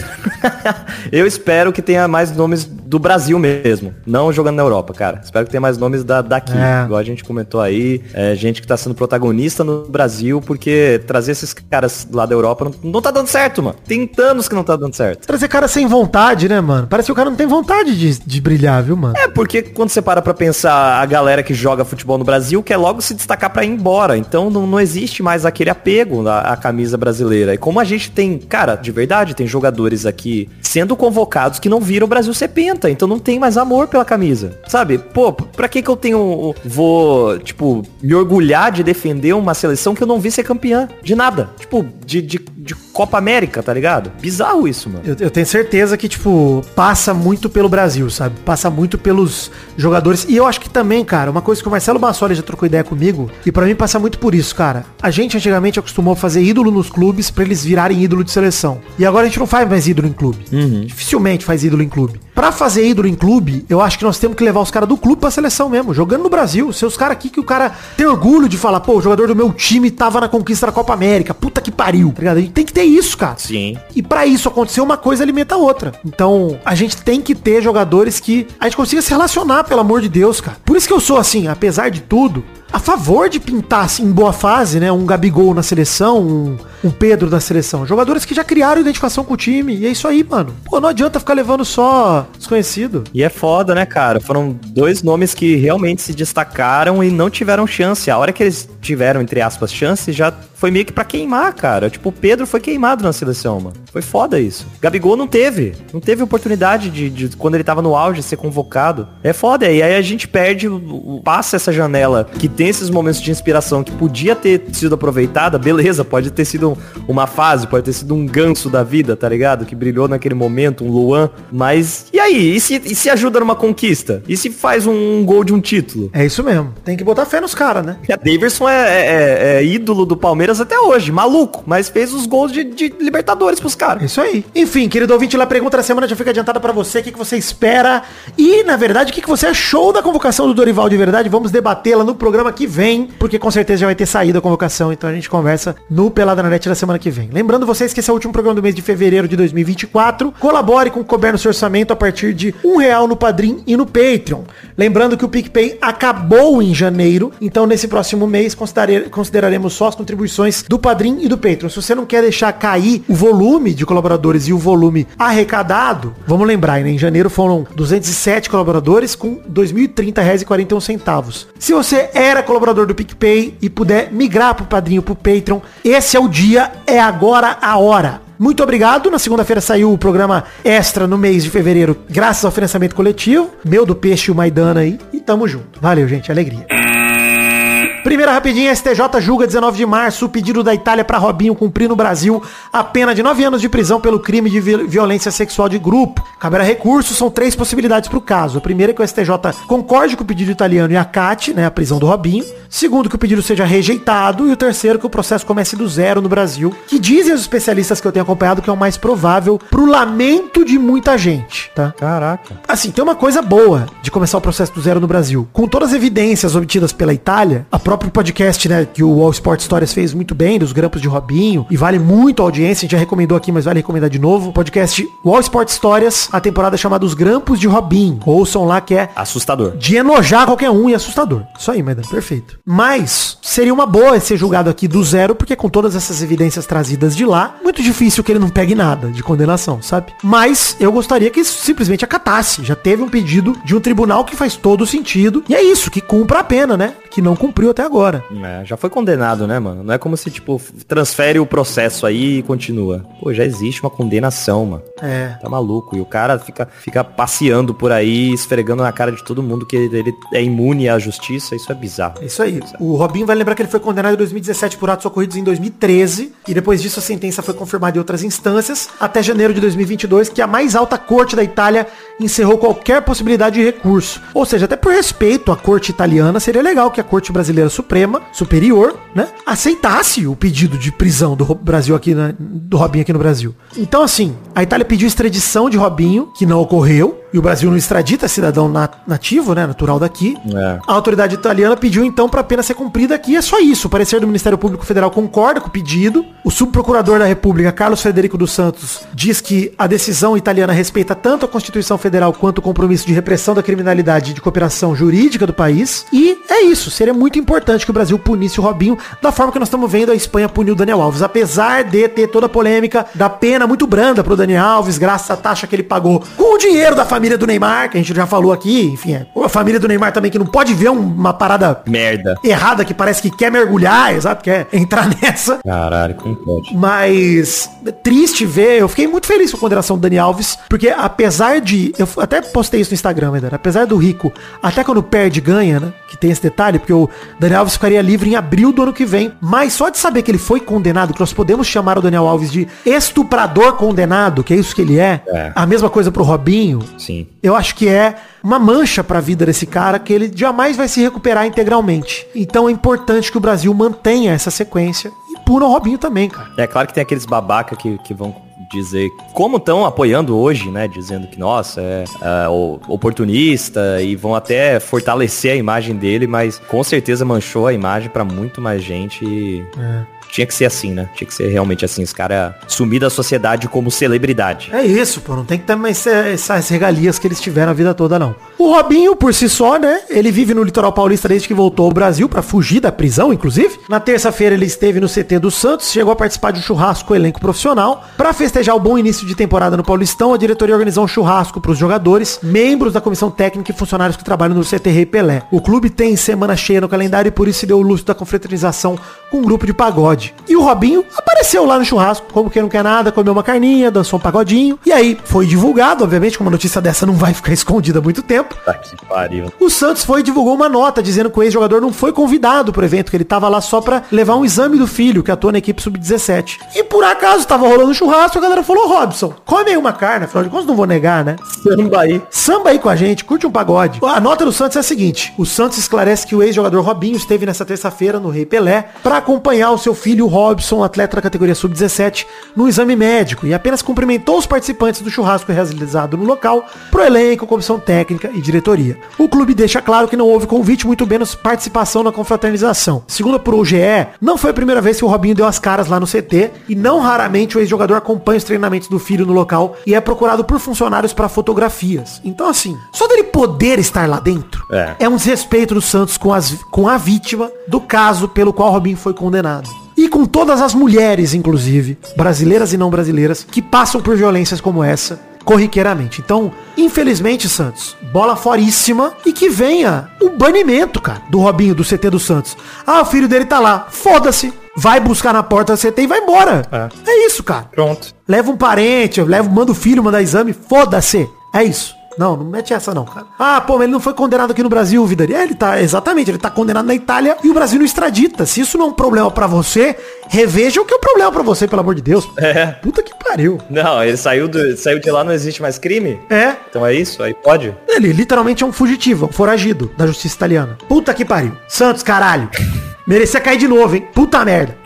eu espero que tenha mais nomes do Brasil mesmo, não jogando na Europa, cara. Espero que tenha mais nomes da, daqui, É. igual a gente comentou aí. É, gente que tá sendo protagonista no Brasil, porque trazer esses caras lá da Europa não, não tá dando certo, mano. Tem anos que não tá dando certo. Trazer cara sem vontade, né, mano? Parece que o cara não tem vontade de, de brilhar, viu, mano? É, porque quando você para pra pensar a galera que joga futebol no Brasil quer logo se destacar pra ir embora. Então não, não existe mais aquele apego à, à camisa brasileira. E como a gente tem, cara, de verdade, tem jogadores aqui sendo convocados que não viram o Brasil ser penta. Então não tem mais amor pela camisa. Sabe? Pô, pra que que eu tenho. Vou, tipo, me orgulhar de defender uma seleção que eu não vi ser campeã? De nada. Tipo, de, de, de Copa América, tá ligado? Bizarro isso, mano. Eu, eu tenho certeza que, tipo, passa muito pelo Brasil, sabe? Passa muito pelos jogadores. E eu acho que também, cara, uma coisa que o Marcelo Bassoli já trocou ideia comigo, e pra mim passa muito por isso, cara. A gente antigamente acostumou a fazer ídolo nos clubes pra eles virarem ídolo de seleção. E agora a gente não faz mais ídolo em clube. Dificilmente faz ídolo em clube. Pra fazer ídolo em clube, eu acho que nós temos que levar os caras do clube pra seleção mesmo, jogando no Brasil. Ser os caras aqui que o cara tem orgulho de falar, pô, o jogador do meu time tava na conquista da Copa América. Puta que pariu, tá ligado? A gente tem que ter isso, cara. Sim. E pra isso acontecer, uma coisa alimenta a outra. Então, a gente tem que ter jogadores que a gente consiga se relacionar, pelo amor de Deus, cara. Por isso que eu sou assim, apesar de tudo, a favor de pintar assim, em boa fase, né? Um Gabigol na seleção, um, um Pedro na seleção. Jogadores que já criaram identificação com o time. E é isso aí, mano. Pô, não adianta ficar levando só desconhecido. E é foda, né, cara? Foram dois nomes que realmente se destacaram e não tiveram chance. A hora que eles tiveram, entre aspas, chance, já foi meio que pra queimar, cara. Tipo, o Pedro foi queimado na seleção, mano. Foi foda isso. Gabigol não teve. Não teve oportunidade de, de quando ele tava no auge, ser convocado. É foda. E aí a gente perde, passa essa janela que tem esses momentos de inspiração que podia ter sido aproveitada. Beleza, pode ter sido um- uma fase, pode ter sido um ganso da vida, tá ligado? Que brilhou naquele momento, um Luan. Mas, e aí? E se, e se ajuda numa conquista? E se faz um, gol de um título? É isso mesmo. Tem que botar fé nos caras, né? A Daverson é, é- é ídolo do Palmeiras até hoje, maluco, mas fez os gols de, de Libertadores pros caras. isso aí. Enfim, querido ouvinte, lá pergunta da semana já fica adiantada pra você. O que, que você espera? E, na verdade, o que, que você achou da convocação do Dorival de verdade? Vamos debatê-la no programa que vem, porque com certeza já vai ter saído a convocação. Então a gente conversa no Pelada na Net da semana que vem. Lembrando vocês que esse é o último programa do mês de fevereiro de 2024. Colabore com o Couber no seu orçamento a partir de um real no Padrim e no Patreon. Lembrando que o PicPay acabou em janeiro, então nesse próximo mês consideraremos só as contribuições do Padrim e do Patreon. Se você não quer deixar cair o volume de colaboradores e o volume arrecadado, vamos lembrar, né? Em janeiro foram 207 colaboradores com R$ 2.030,41 centavos. Se você era colaborador do PicPay e puder migrar pro Padrinho, pro Patreon, esse é o dia, é agora a hora. Muito obrigado. Na segunda-feira saiu o programa extra no mês de fevereiro, graças ao financiamento coletivo. Meu do Peixe e o Maidana aí. E tamo junto. Valeu, gente. Alegria. Primeira rapidinha, STJ julga 19 de março o pedido da Itália para Robinho cumprir no Brasil a pena de 9 anos de prisão pelo crime de vi- violência sexual de grupo. Caberá recurso, são três possibilidades para o caso. A primeira é que o STJ concorde com o pedido italiano e acate, né, a prisão do Robinho. Segundo, que o pedido seja rejeitado. E o terceiro, que o processo comece do zero no Brasil. Que dizem os especialistas que eu tenho acompanhado que é o mais provável pro lamento de muita gente, tá? Caraca. Assim, tem uma coisa boa de começar o processo do zero no Brasil. Com todas as evidências obtidas pela Itália, a próprio podcast, né, que o Wall Sport Stories fez muito bem, dos grampos de Robinho, e vale muito a audiência, a gente já recomendou aqui, mas vale recomendar de novo. Podcast Wall Sport Stories, a temporada chamada Os Grampos de Robinho. Ouçam lá que é Assustador. de enojar qualquer um e assustador. Isso aí, Maidana, perfeito. Mas seria uma boa ser julgado aqui do zero, porque com todas essas evidências trazidas de lá, muito difícil que ele não pegue nada de condenação, sabe? Mas eu gostaria que isso simplesmente acatasse. Já teve um pedido de um tribunal que faz todo sentido. E é isso, que cumpra a pena, né? Que não cumpriu até agora. É, já foi condenado, né, mano? Não é como se, tipo, transfere o processo aí e continua. Pô, já existe uma condenação, mano. É. Tá maluco. E o cara fica, fica passeando por aí, esfregando na cara de todo mundo que ele, é imune à justiça. Isso é bizarro. É isso aí. O Robinho vai lembrar que ele foi condenado em 2017 por atos ocorridos em 2013 e depois disso a sentença foi confirmada em outras instâncias até janeiro de 2022, que a mais alta corte da Itália encerrou qualquer possibilidade de recurso. Ou seja, até por respeito à corte italiana, seria legal que a corte brasileira suprema, superior, né, aceitasse o pedido de prisão do Brasil aqui do Robinho aqui no Brasil. Então assim, a Itália pediu extradição de Robinho, que não ocorreu, e o Brasil não extradita cidadão nativo, né, natural daqui. É. A autoridade italiana pediu então para a pena ser cumprida aqui. É só isso. O parecer do Ministério Público Federal concorda com o pedido. O subprocurador da República, Carlos Frederico dos Santos, diz que a decisão italiana respeita tanto a Constituição Federal quanto o compromisso de repressão da criminalidade e de cooperação jurídica do país. E é isso. Seria muito importante que o Brasil punisse o Robinho da forma que nós estamos vendo a Espanha punir o Daniel Alves. Apesar de ter toda a polêmica da pena muito branda pro Daniel Alves, graças à taxa que ele pagou com o dinheiro da família do Neymar, que a gente já falou aqui, enfim, é. a família do Neymar também que não pode ver uma parada merda errada que parece que quer mergulhar, exato, quer entrar nessa. Caralho, como pode? Mas triste ver, eu fiquei muito feliz com a condenação do Dani Alves, porque apesar de, eu até postei isso no Instagram, ainda, apesar do Rico, até quando perde ganha, né, que tem esse detalhe, porque o Dani Alves ficaria livre em abril do ano que vem, mas só de saber que ele foi condenado, que nós podemos chamar o Daniel Alves de estuprador condenado, que é isso que ele é, é. a mesma coisa pro Robinho. Sim. Eu acho que é uma mancha para a vida desse cara que ele jamais vai se recuperar integralmente. Então é importante que o Brasil mantenha essa sequência e puna o Robinho também, cara. É claro que tem aqueles babaca que, que vão dizer como estão apoiando hoje, né? Dizendo que, nossa, é, é oportunista e vão até fortalecer a imagem dele, mas com certeza manchou a imagem para muito mais gente. E... É tinha que ser assim, né? Tinha que ser realmente assim, esse cara sumir da sociedade como celebridade. É isso, pô, não tem que ter mais essas regalias que eles tiveram a vida toda, não. O Robinho, por si só, né? Ele vive no litoral paulista desde que voltou ao Brasil para fugir da prisão, inclusive. Na terça-feira ele esteve no CT do Santos, chegou a participar de um churrasco com o elenco profissional. Para festejar o bom início de temporada no Paulistão, a diretoria organizou um churrasco para os jogadores, membros da comissão técnica e funcionários que trabalham no CT Rei Pelé. O clube tem semana cheia no calendário e por isso se deu o luxo da confraternização com um grupo de pagode. E o Robinho apareceu lá no churrasco, como que não quer nada, comeu uma carninha, dançou um pagodinho. E aí foi divulgado, obviamente, como uma notícia dessa não vai ficar escondida há muito tempo. Tá que pariu. O Santos foi e divulgou uma nota dizendo que o ex-jogador não foi convidado pro evento, que ele tava lá só pra levar um exame do filho, que atua na equipe sub-17. E por acaso tava rolando um churrasco, a galera falou, Robson, come aí uma carne, afinal de contas não vou negar, né? Samba aí. Samba aí com a gente, curte um pagode. A nota do Santos é a seguinte, o Santos esclarece que o ex-jogador Robinho esteve nessa terça-feira no Rei Pelé para acompanhar o seu filho Robson, atleta da categoria sub-17, no exame médico e apenas cumprimentou os participantes do churrasco realizado no local, pro elenco, comissão técnica e diretoria. O clube deixa claro que não houve convite, muito menos participação na confraternização. Segundo pro GE, não foi a primeira vez que o Robinho deu as caras lá no CT e não raramente o ex-jogador acompanha os treinamentos do filho no local e é procurado por funcionários para fotografias. Então assim, só dele poder estar lá dentro é, é um desrespeito do Santos com, as, com a vítima do caso pelo qual o Robinho foi condenado e com todas as mulheres, inclusive, brasileiras e não brasileiras, que passam por violências como essa corriqueiramente. Então, infelizmente, Santos, bola foríssima e que venha o banimento, cara, do Robinho, do CT do Santos. Ah, o filho dele tá lá. Foda-se. Vai buscar na porta do CT e vai embora. É. é isso, cara. Pronto. Leva um parente, leva, manda o filho mandar exame. Foda-se. É isso. Não, não mete essa não, cara. Ah, pô, mas ele não foi condenado aqui no Brasil, Vidari. É, ele tá, exatamente, ele tá condenado na Itália e o Brasil não extradita. Se isso não é um problema para você, reveja o que é o um problema para você, pelo amor de Deus. É. Puta que pariu. Não, ele saiu, do, saiu de lá, não existe mais crime? É. Então é isso? Aí pode? Ele literalmente é um fugitivo, um foragido da justiça italiana. Puta que pariu. Santos, caralho. Merecia cair de novo, hein? Puta merda.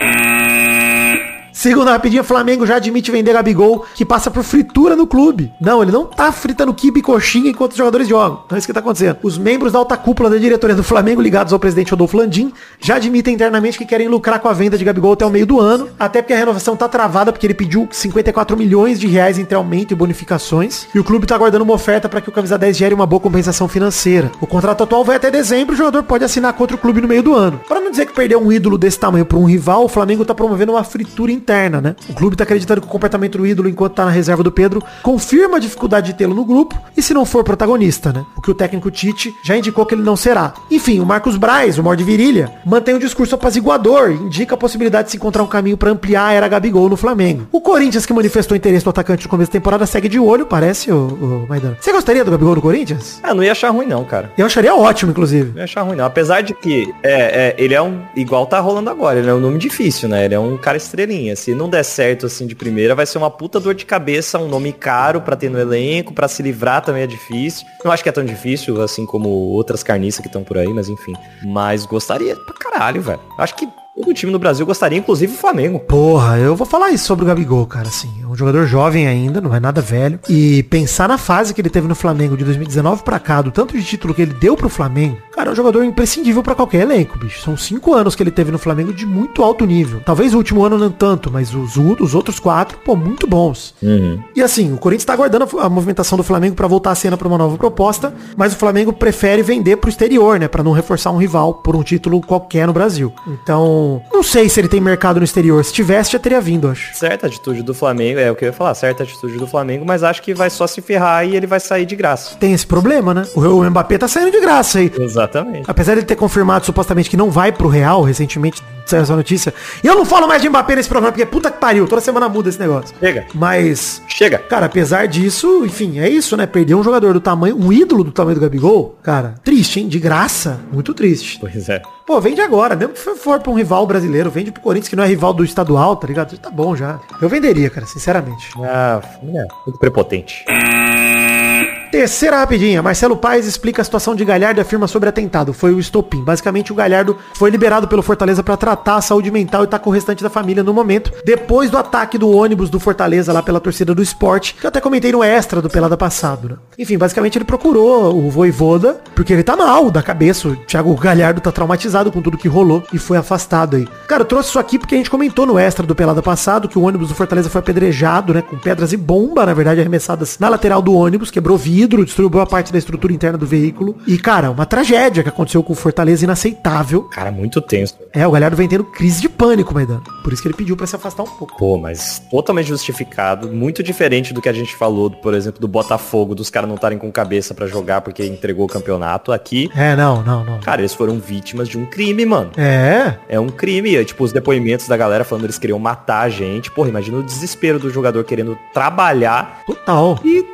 Segunda rapidinha, Flamengo já admite vender Gabigol, que passa por fritura no clube. Não, ele não tá fritando kibe e coxinha enquanto os jogadores jogam. Então é isso que tá acontecendo. Os membros da alta cúpula da diretoria do Flamengo, ligados ao presidente Rodolfo Landim, já admitem internamente que querem lucrar com a venda de Gabigol até o meio do ano, até porque a renovação tá travada, porque ele pediu 54 milhões de reais entre aumento e bonificações, e o clube tá aguardando uma oferta para que o camisa 10 gere uma boa compensação financeira. O contrato atual vai até dezembro, o jogador pode assinar contra o clube no meio do ano. Para não dizer que perdeu um ídolo desse tamanho para um rival, o Flamengo tá promovendo uma fritura interna interna, né? O clube tá acreditando que o comportamento do ídolo enquanto tá na reserva do Pedro confirma a dificuldade de tê-lo no grupo e se não for protagonista, né? O que o técnico Tite já indicou que ele não será. Enfim, o Marcos Braz, o morde virilha, mantém um discurso apaziguador e indica a possibilidade de se encontrar um caminho para ampliar a era Gabigol no Flamengo. O Corinthians, que manifestou interesse no atacante no começo da temporada, segue de olho, parece, o, o Maidana. Você gostaria do Gabigol no Corinthians? Ah, não ia achar ruim não, cara. Eu acharia ótimo, inclusive. Não ia achar ruim não. Apesar de que, é, é, ele é um, igual tá rolando agora, ele é um nome difícil, né? Ele é um cara estrelinha. Se não der certo assim de primeira, vai ser uma puta dor de cabeça, um nome caro para ter no elenco, para se livrar também é difícil. Não acho que é tão difícil assim como outras carniças que estão por aí, mas enfim. Mas gostaria pra caralho, velho. Acho que todo time no Brasil gostaria, inclusive o Flamengo. Porra, eu vou falar isso sobre o Gabigol, cara, assim. Um jogador jovem ainda, não é nada velho. E pensar na fase que ele teve no Flamengo de 2019 pra cá, do tanto de título que ele deu pro Flamengo, cara, é um jogador imprescindível pra qualquer elenco, bicho. São cinco anos que ele teve no Flamengo de muito alto nível. Talvez o último ano não tanto, mas os, os outros quatro, pô, muito bons. E assim, o Corinthians tá aguardando a, a movimentação do Flamengo pra voltar a cena pra uma nova proposta, mas o Flamengo prefere vender pro exterior, né, Pra não reforçar um rival por um título qualquer no Brasil. Então, não sei se ele tem mercado no exterior. Se tivesse, já teria vindo, acho. Certa atitude do Flamengo, é o que eu ia falar, certa atitude do Flamengo, mas acho que vai só se ferrar e ele vai sair de graça. Tem esse problema, né? O, o Mbappé tá saindo de graça aí. Exatamente. Apesar de ele ter confirmado supostamente que não vai pro Real, recentemente saiu essa notícia. E eu não falo mais de Mbappé nesse programa, porque puta que pariu, toda semana muda esse negócio. Chega. Mas, Chega. cara, apesar disso, enfim, é isso, né? Perder um jogador do tamanho, um ídolo do tamanho do Gabigol, cara, triste, hein? De graça, muito triste. Pois é. Pô, vende agora, mesmo que for pra um rival brasileiro, vende pro Corinthians, que não é rival do estadual, tá ligado? Tá bom já. Eu venderia, cara, sinceramente. Ah, é, muito prepotente. Terceira rapidinha. Marcelo Paes explica a situação de Galhardo e afirma sobre atentado. Foi o estopim. Basicamente, o Galhardo foi liberado pelo Fortaleza para tratar a saúde mental e tá com o restante da família no momento. Depois do ataque do ônibus do Fortaleza lá pela torcida do esporte, que eu até comentei no extra do Pelada passado, né? Enfim, basicamente ele procurou o Voivoda, porque ele tá mal da cabeça. O Thiago Galhardo tá traumatizado com tudo que rolou e foi afastado aí. Cara, eu trouxe isso aqui porque a gente comentou no extra do Pelada passado que o ônibus do Fortaleza foi apedrejado, né? Com pedras e bomba, na verdade, arremessadas na lateral do ônibus, quebrou vidro, destruiu boa parte da estrutura interna do veículo. E, cara, uma tragédia que aconteceu com o Fortaleza inaceitável. Cara, muito tenso. É, o Galhardo vem tendo crise de pânico, Maidano. Por isso que ele pediu pra se afastar um pouco. Pô, mas totalmente justificado, muito diferente do que a gente falou, por exemplo, do Botafogo, dos caras não estarem com cabeça pra jogar porque entregou o campeonato. Aqui, É, não, não, não. cara, eles foram vítimas de um crime, mano. É, É um crime, é, tipo, os depoimentos da galera falando que eles queriam matar a gente. Porra, imagina o desespero do jogador querendo trabalhar total. e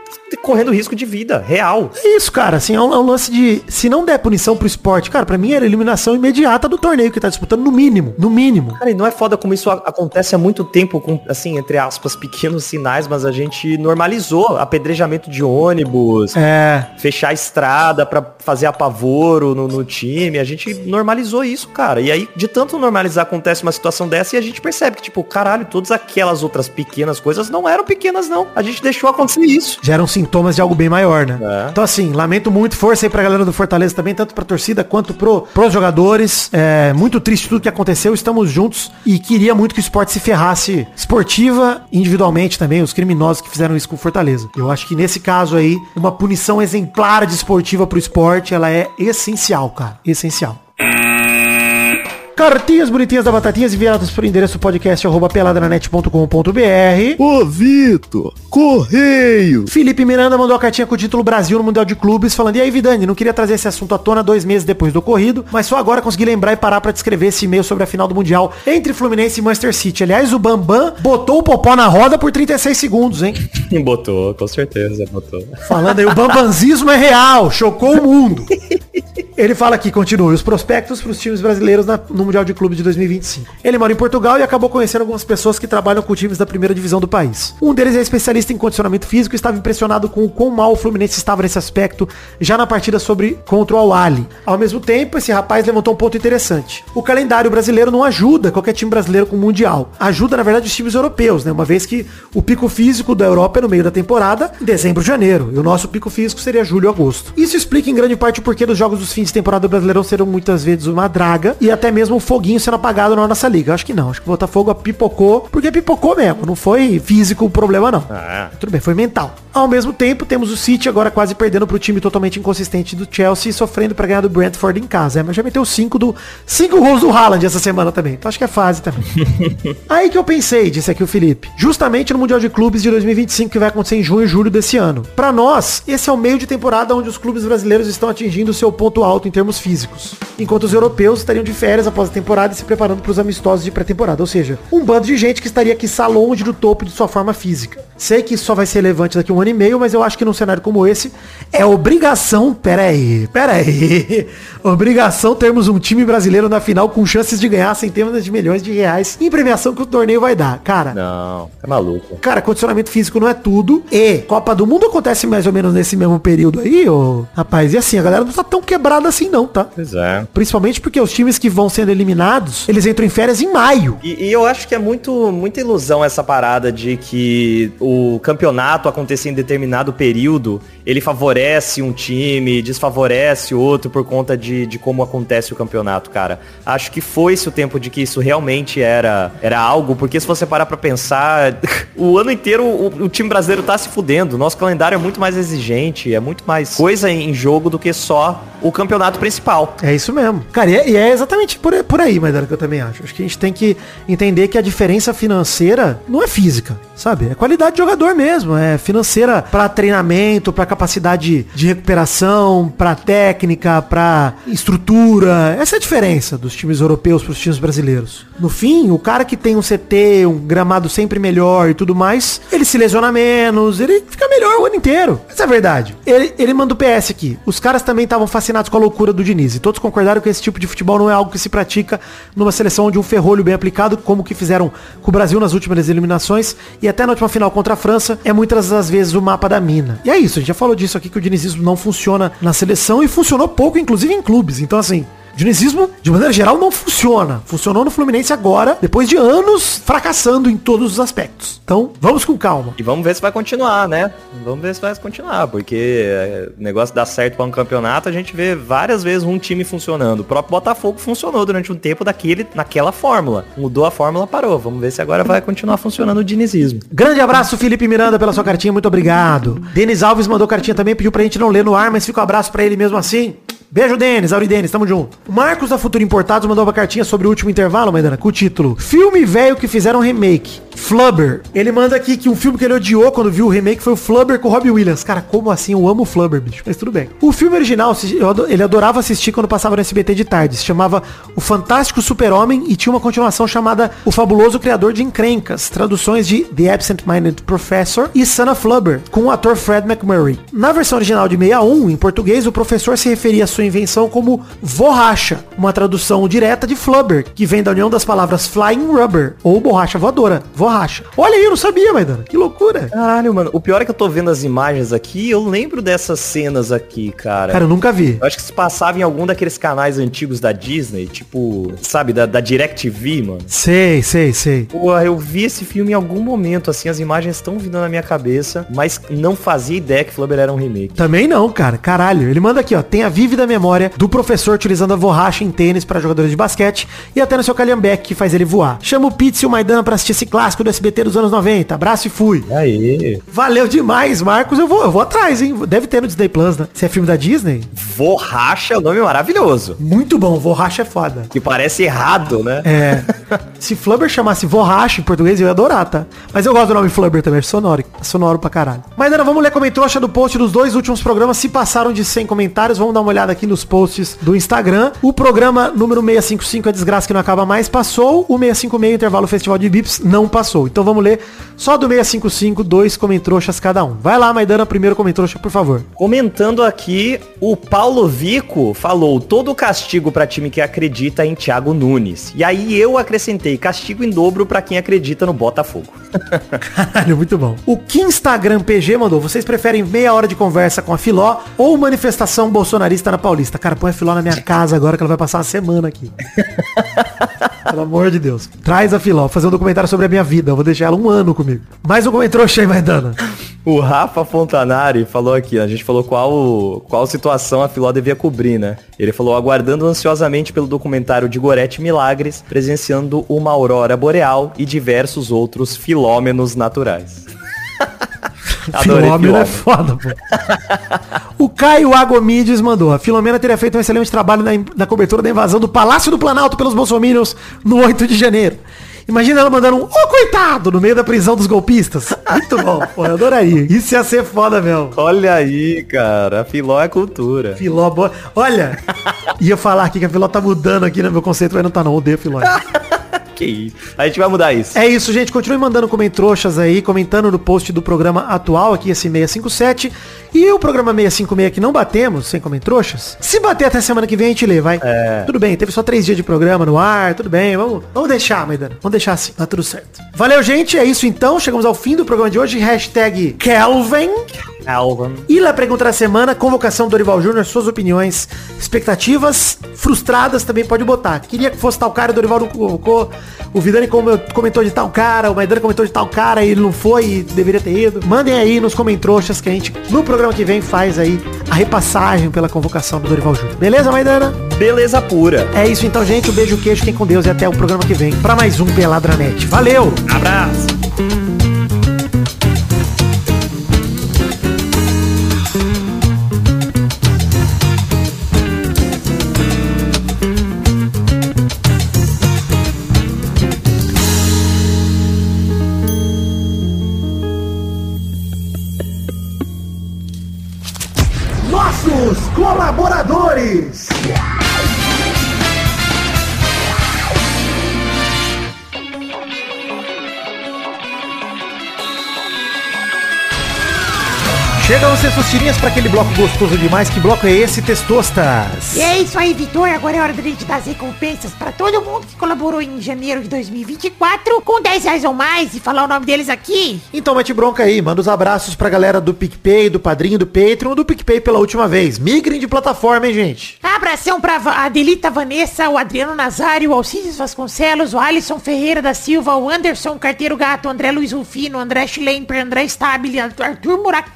correndo risco de vida, real. É isso, cara, assim, é um, é um lance de. Se não der punição pro esporte, cara, pra mim era eliminação imediata do torneio que tá disputando, no mínimo. No mínimo. Cara, e não é foda como isso acontece há muito tempo com, assim, entre aspas, pequenos sinais, mas a gente normalizou apedrejamento de ônibus, É. fechar a estrada pra fazer apavoro no, no time. A gente normalizou isso, cara. E aí, de tanto normalizar, acontece uma situação dessa e a gente percebe que, tipo, caralho, todas aquelas outras pequenas coisas não eram pequenas, não. A gente deixou acontecer isso. geram sintomas de algo bem maior, né? É. Então assim, lamento muito, força aí pra galera do Fortaleza também, tanto pra torcida quanto pro, pros jogadores. É muito triste tudo que aconteceu, estamos juntos e queria muito que o esporte se ferrasse esportiva, individualmente também, os criminosos que fizeram isso com o Fortaleza. Eu acho que nesse caso aí, uma punição exemplar de esportiva pro esporte, ela é essencial, cara. Essencial. Cartinhas bonitinhas da Batatinhas enviadas por endereço podcast arroba peladranet.com.br Ô, Vitor, correio. Felipe Miranda mandou a cartinha com o título Brasil no Mundial de Clubes, falando, e aí, Vidani, não queria trazer esse assunto à tona dois meses depois do ocorrido, mas só agora consegui lembrar e parar pra descrever esse e-mail sobre a final do Mundial entre Fluminense e Manchester City. Aliás, o Bambam botou o popó na roda por 36 segundos, hein? Botou, com certeza, botou. Falando aí, o bambanzismo é real, chocou o mundo. Ele fala aqui, continua, os prospectos para os times brasileiros na- no Mundial de Clubes de 2025. Ele mora em Portugal e acabou conhecendo algumas pessoas que trabalham com times da primeira divisão do país. Um deles é especialista em condicionamento físico e estava impressionado com o quão mal o Fluminense estava nesse aspecto já na partida sobre contra o Al-Ali. Ao mesmo tempo, esse rapaz levantou um ponto interessante. O calendário brasileiro não ajuda qualquer time brasileiro com o Mundial. Ajuda, na verdade, os times europeus, né? Uma vez que o pico físico da Europa é no meio da temporada, em dezembro, janeiro. E o nosso pico físico seria julho, agosto. Isso explica em grande parte o porquê dos jogos dos fins de temporada Brasileirão serão muitas vezes uma draga e até mesmo o foguinho sendo apagado na nossa liga. Eu acho que não. Acho que o Botafogo pipocou, porque pipocou mesmo. Não foi físico o problema, não. Ah, Tudo bem, foi mental. Ao mesmo tempo, temos o City agora quase perdendo pro time totalmente inconsistente do Chelsea e sofrendo pra ganhar do Brentford em casa. É, mas já meteu cinco do cinco gols do Haaland essa semana também. Então acho que é fase também. Aí que eu pensei, disse aqui o Felipe, justamente no Mundial de Clubes de 2025 que vai acontecer em junho e julho desse ano. Pra nós, esse é o meio de temporada onde os clubes brasileiros estão atingindo o seu ponto alto em termos físicos, enquanto os europeus estariam de férias após temporada e se preparando para os amistosos de pré-temporada, ou seja, um bando de gente que estaria aqui longe do topo de sua forma física. Sei que isso só vai ser relevante daqui a um ano e meio, mas eu acho que num cenário como esse é obrigação, pera aí, pera aí, obrigação termos um time brasileiro na final com chances de ganhar centenas de milhões de reais em premiação que o torneio vai dar. Cara, não, tá maluco. Cara, condicionamento físico não é tudo. E Copa do Mundo acontece mais ou menos nesse mesmo período aí, ô. Rapaz, e assim, a galera não tá tão quebrada assim não, tá? Pois é. Principalmente porque os times que vão sendo eliminados, eles entram em férias em maio. E, e eu acho que é muito, muita ilusão essa parada de que o campeonato acontecer em determinado período, ele favorece um time, desfavorece outro por conta de, de como acontece o campeonato, cara. Acho que foi esse o tempo de que isso realmente era, era algo, porque se você parar pra pensar, o ano inteiro o, o time brasileiro tá se fudendo. Nosso calendário é muito mais exigente, é muito mais coisa em jogo do que só o campeonato principal. É isso mesmo. Cara, e é, e é exatamente por, por aí, Maidana, que eu também acho. Acho que a gente tem que entender que a diferença financeira não é física, sabe? É qualidade de jogador mesmo. É financeira pra treinamento, pra capacidade de recuperação, pra técnica, pra estrutura. Essa é a diferença dos times europeus pros times brasileiros. No fim, o cara que tem um CT, um gramado sempre melhor e tudo mais, ele se lesiona menos, ele fica melhor o ano inteiro. Essa é a verdade. Ele, ele manda o PS aqui. Os caras também estavam fascinados com a loucura do Diniz. E todos concordaram que esse tipo de futebol não é algo que se pratica numa seleção onde um ferrolho bem aplicado, como que fizeram com o Brasil nas últimas eliminações e até na última final contra a França, é muitas das vezes o mapa da mina. E é isso, a gente já falou disso aqui, que o dinizismo não funciona na seleção e funcionou pouco, inclusive em clubes. Então, assim, dinizismo, de maneira geral, não funciona. Funcionou no Fluminense agora, depois de anos fracassando em todos os aspectos. Então, vamos com calma. E vamos ver se vai continuar, né? Vamos ver se vai continuar, porque é, o negócio dá certo para um campeonato, a gente vê várias vezes um time funcionando. O próprio Botafogo funcionou durante um tempo daquele, naquela fórmula. Mudou a fórmula, parou. Vamos ver se agora vai continuar funcionando o dinizismo. Grande abraço, Felipe Miranda, pela sua cartinha, muito obrigado. Denis Alves mandou cartinha também, pediu pra gente não ler no ar, mas fica um abraço pra ele mesmo assim. Beijo, Denis, Auri Denis, tamo junto. O Marcos da Futuro Importados mandou uma cartinha sobre o último intervalo, Maidana, com o título Filme velho que fizeram remake. Flubber. Ele manda aqui que um filme que ele odiou quando viu o remake foi o Flubber com o Robbie Williams. Cara, como assim? Eu amo o Flubber, bicho. Mas tudo bem. O filme original, ele adorava assistir quando passava no SBT de tarde. Se chamava O Fantástico Super-Homem e tinha uma continuação chamada O Fabuloso Criador de Encrencas. Traduções de The Absent-Minded Professor e of Flubber, com o ator Fred McMurray. Na versão original de 61, em português, o professor se referia à sua invenção como borracha, uma tradução direta de Flubber, que vem da união das palavras flying rubber, ou borracha voadora, borracha. Olha aí, eu não sabia, Maidana. Que loucura. Caralho, mano. O pior é que eu tô vendo as imagens aqui, eu lembro dessas cenas aqui, cara. Cara, eu nunca vi. Eu acho que se passava em algum daqueles canais antigos da Disney, tipo, sabe, da, da DirecTV, mano. Sei, sei, sei. Pô, eu vi esse filme em algum momento, assim, as imagens estão vindo na minha cabeça, mas não fazia ideia que Flubber era um remake. Também não, cara. Caralho. Ele manda aqui, ó. Tem a vívida memória do professor utilizando a borracha em tênis para jogadores de basquete e até no seu calhambeque que faz ele voar. Chama o Pizzi e o Maidana pra assistir esse clássico do SBT dos anos 90. Abraço e fui. Aí. Valeu demais, Marcos. Eu vou, eu vou atrás, hein? Deve ter no Disney Plus, né? Se é filme da Disney, Vorracha é um nome maravilhoso. muito bom. Borracha é foda. Que parece errado, né? É. Se Flubber chamasse Vorracha em português, eu ia adorar, tá? Mas eu gosto do nome Flubber também, é sonoro. Sonoro pra caralho. Mas Ana, vamos ler comentário do post dos dois últimos programas. Se passaram de 100 comentários, vamos dar uma olhada aqui nos posts do Instagram. O programa número 655, a desgraça que não acaba mais, passou. O 656, intervalo Festival de Bips, não passou. Então vamos ler só do 655, dois comentroxas cada um. Vai lá, Maidana, primeiro comentroxa, por favor. Comentando aqui, o Paulo Vico falou todo o castigo pra time que acredita em Thiago Nunes. E aí eu acrescentei castigo em dobro pra quem acredita no Botafogo. Caralho, muito bom. O que Instagram PG mandou? Vocês preferem meia hora de conversa com a Filó ou manifestação bolsonarista na Paulista? Cara, põe a Filó na minha casa agora que ela vai passar uma semana aqui. Pelo amor de Deus. Traz a Filó, fazer um documentário sobre a minha vida. Eu vou deixar ela um ano comigo. Mais um comentário cheio, Maidana. O Rafa Fontanari falou aqui, a gente falou qual, qual situação a Filó devia cobrir, né? Ele falou, aguardando ansiosamente pelo documentário de Gorete Milagres, presenciando uma aurora boreal e diversos outros filômenos naturais. Filomena é foda, pô. o Caio Agomides mandou. A Filomena teria feito um excelente trabalho na, na cobertura da invasão do Palácio do Planalto pelos bolsominions no 8 de janeiro. Imagina ela mandando um ô coitado no meio da prisão dos golpistas. Muito bom, pô, eu adoraria. Isso ia ser foda mesmo. Olha aí, cara, a Filó é cultura. Filó, boa. Olha, ia falar aqui que a Filó tá mudando aqui no meu conceito, mas não tá não. Odeio Filó. Que isso. A gente vai mudar isso. É isso, gente. Continue mandando comentroxas aí, comentando no post do programa atual, aqui esse 657. E o programa 656 que não batemos, sem comentroxas. Se bater até semana que vem, a gente lê, vai. É. Tudo bem, teve só três dias de programa no ar, tudo bem. Vamos, vamos deixar, Maidana. Vamos deixar assim, tá tudo certo. Valeu, gente. É isso então. Chegamos ao fim do programa de hoje. Hashtag Kelvin. Alvan. E na pergunta da semana, convocação do Dorival Júnior, suas opiniões, expectativas frustradas também pode botar. Queria que fosse tal cara, o Dorival não convocou. O Vidani como- comentou de tal cara, o Maidana comentou de tal cara e ele não foi e deveria ter ido. Mandem aí nos comentroxas que a gente, no programa que vem, faz aí a repassagem pela convocação do Dorival Júnior. Beleza, Maidana? Beleza pura. É isso então, gente. Um beijo, queijo, fiquem com Deus e até o programa que vem para mais um Peladranet. Valeu! Abraço. As suas tirinhas para aquele bloco gostoso demais. Que bloco é esse, Testostas? E é isso aí, Vitor. Agora é hora da gente dar as recompensas pra todo mundo que colaborou em janeiro de 2024 com 10 reais ou mais e falar o nome deles aqui. Então mete bronca aí, manda os abraços pra galera do PicPay, do Padrinho, do Patreon, do PicPay pela última vez. Migrem de plataforma, hein, gente? Abração pra Adelita Vanessa, o Adriano Nazário, o Alcides Vasconcelos, o Alisson Ferreira da Silva, o Anderson Carteiro Gato, o André Luiz Rufino, o André Schlemper, André Stabile, Arthur Murac-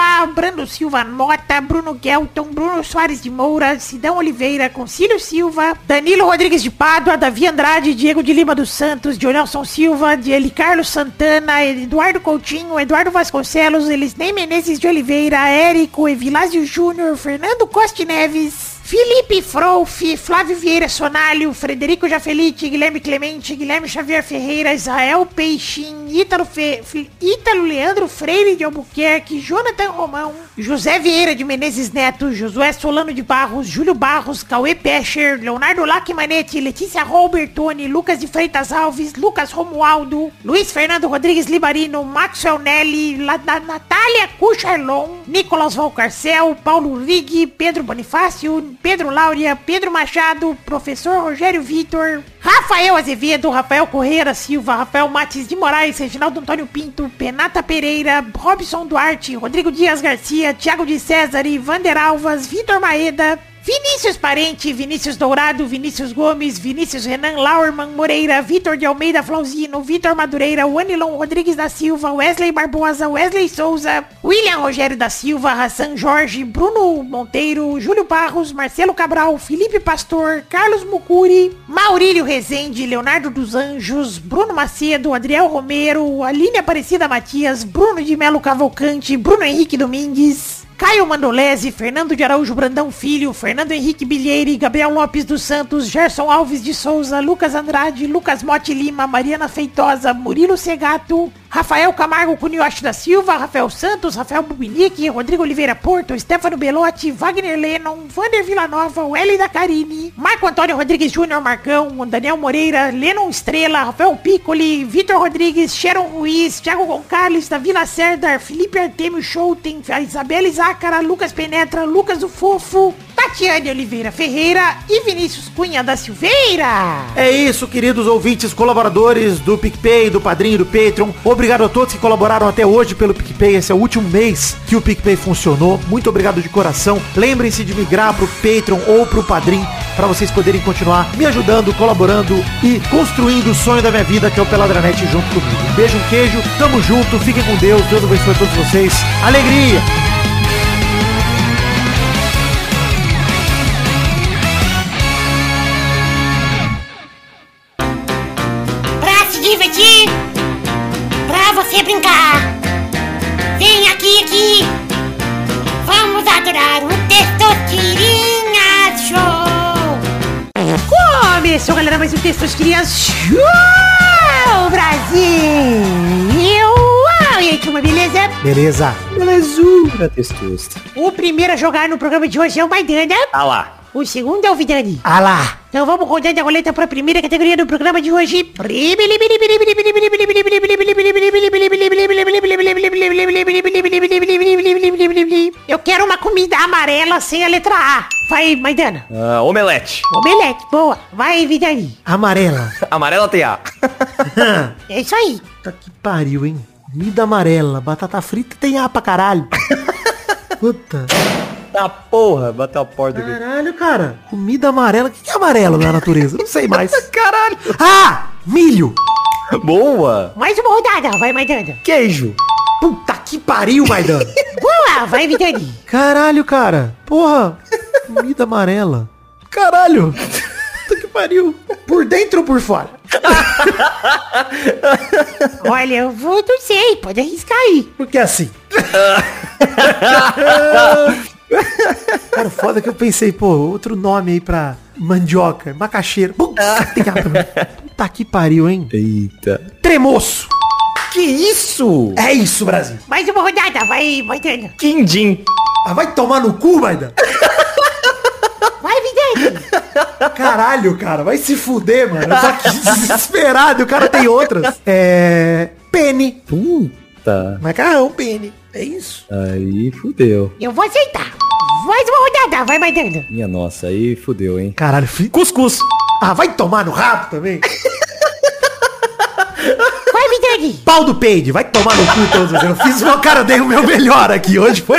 Murakawa, Brando Silva Mota, Bruno Gelton, Bruno Soares de Moura, Sidão Oliveira, Concílio Silva, Danilo Rodrigues de Pádua, Davi Andrade, Diego de Lima dos Santos, Dionelson Silva, Eli Carlos Santana, Eduardo Coutinho, Eduardo Vasconcelos, Elisnei Menezes de Oliveira, Érico, Evilásio Júnior, Fernando Costa Neves, Felipe Frouf, Flávio Vieira Sonalho, Frederico Jafelite, Guilherme Clemente, Guilherme Xavier Ferreira, Israel Peixin, Ítalo, Fe... Ítalo Leandro Freire de Albuquerque, Jonathan Romão, José Vieira de Menezes Neto, Josué Solano de Barros, Júlio Barros, Cauê Pescher, Leonardo Lacmanetti, Letícia Robertoni, Lucas de Freitas Alves, Lucas Romualdo, Luiz Fernando Rodrigues Libarino, Maxwell Nelly, La... Na- Natália Cucharlon, Nicolas Valcarcel, Paulo Rig, Pedro Bonifácio, Pedro Láurea, Pedro Machado, Professor Rogério Vitor, Rafael Azevedo, Rafael Correia da Silva, Rafael Mates de Moraes, Reginaldo Antônio Pinto, Penata Pereira, Robson Duarte, Rodrigo Dias Garcia, Thiago de César, Vander Alvas, Vitor Maeda, Vinícius Parente, Vinícius Dourado, Vinícius Gomes, Vinícius Renan Lauerman Moreira, Vitor de Almeida Flauzino, Vitor Madureira, Wanilon Rodrigues da Silva, Wesley Barbosa, Wesley Souza, William Rogério da Silva, Hassan Jorge, Bruno Monteiro, Júlio Barros, Marcelo Cabral, Felipe Pastor, Carlos Mucuri, Maurílio Rezende, Leonardo dos Anjos, Bruno Macedo, Adriel Romero, Aline Aparecida Matias, Bruno de Melo Cavalcante, Bruno Henrique Domingues, Caio Mandolese, Fernando de Araújo Brandão Filho, Fernando Henrique Bilheire, Gabriel Lopes dos Santos, Gerson Alves de Souza, Lucas Andrade, Lucas Mote Lima, Mariana Feitosa, Murilo Segato, Rafael Camargo Cunioche da Silva, Rafael Santos, Rafael Bubinique, Rodrigo Oliveira Porto, Stefano Belotti, Wagner Lennon, Vander Villanova, Welly da Carine, Marco Antônio Rodrigues Júnior Marcão, Daniel Moreira, Lennon Estrela, Rafael Piccoli, Vitor Rodrigues, Sharon Ruiz, Thiago Gonçalves, Davi Lacerda, Felipe Artemio Schouten, Isabela Zácara, Lucas Penetra, Lucas do Fofo, Tatiane Oliveira Ferreira e Vinícius Cunha da Silveira. É isso, queridos ouvintes, colaboradores do PicPay, do Padrinho, do Patreon. Obrigado a todos que colaboraram até hoje pelo PicPay. Esse é o último mês que o PicPay funcionou. Muito obrigado de coração. Lembrem-se de migrar pro Patreon ou pro Padrim para vocês poderem continuar me ajudando, colaborando e construindo o sonho da minha vida, que é o Peladranet junto comigo. Um beijo, um queijo, tamo junto, fiquem com Deus, Deus abençoe a todos vocês. Alegria! Começou, galera, mais um Testosterinha Show, Brasil. Uau, e aí, turma, beleza? Beleza? Belezura, testosta. O primeiro a jogar no programa de hoje é o Maidana. Ah lá. O segundo é o Vidani. Ah lá! Então vamos rodando a roleta para a primeira categoria do programa de hoje. Eu quero uma comida amarela sem a letra A. Vai, Maidana. Ah, omelete. Omelete, boa. Vai, Vidani. Amarela. Amarela tem A. É isso aí. Tá que pariu, hein? Comida amarela. Batata frita tem A pra caralho. Puta. Tá porra, bateu a porta aqui. Caralho, cara. Comida amarela. O que que é amarelo na natureza? Não sei mais. Caralho. Ah! Milho! Boa. Mais uma rodada, vai, Maidana. Queijo. Puta que pariu, Maidana. Boa, vai, Vitani. Caralho, cara. Porra. Comida amarela. Caralho. Puta que pariu. Por dentro ou por fora? Olha, eu vou, não sei, pode arriscar aí. Porque assim. Cara, o foda é que eu pensei, pô, outro nome aí pra mandioca, macaxeira. Puta que Puta que pariu, hein? Eita. Tremoço. Que isso? É isso, Brasil. Mais uma rodada, vai, Maidana. Quindim. Ah, vai tomar no cu, Maida. Vai, Vitani. Caralho, cara, vai se fuder, mano. Eu tô aqui desesperado e o cara tem outras. É. Pene. Puta. Macarrão, pene. É isso. Aí fudeu. Eu vou aceitar. Mais uma rodada, vai, Maidana. Minha nossa, aí fudeu, hein? Caralho, fi... Cuscuz. Ah, vai tomar no rabo também. Vai, Vitani. Pau do peide, vai tomar no cu todos. Eu fiz uma cara, dei o meu melhor aqui. Hoje foi.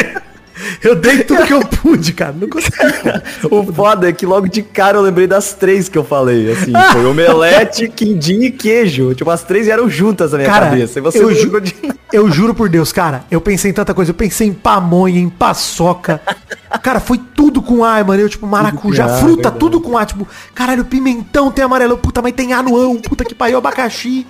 Eu dei tudo que eu pude, cara. Não consegui. cara. O foda é que logo de cara eu lembrei das três que eu falei, assim. Foi omelete, quindim e queijo. Tipo, as três eram juntas na minha Cara, cabeça. E você eu, ju- de eu juro por Deus, cara, eu pensei em tanta coisa. Eu pensei em pamonha, em paçoca. Cara, foi tudo com A, mano. Eu, tipo, maracujá, A, fruta, verdade. tudo com A. Tipo, caralho, pimentão tem amarelo. Puta, mas tem anuão. Puta que pariu, abacaxi.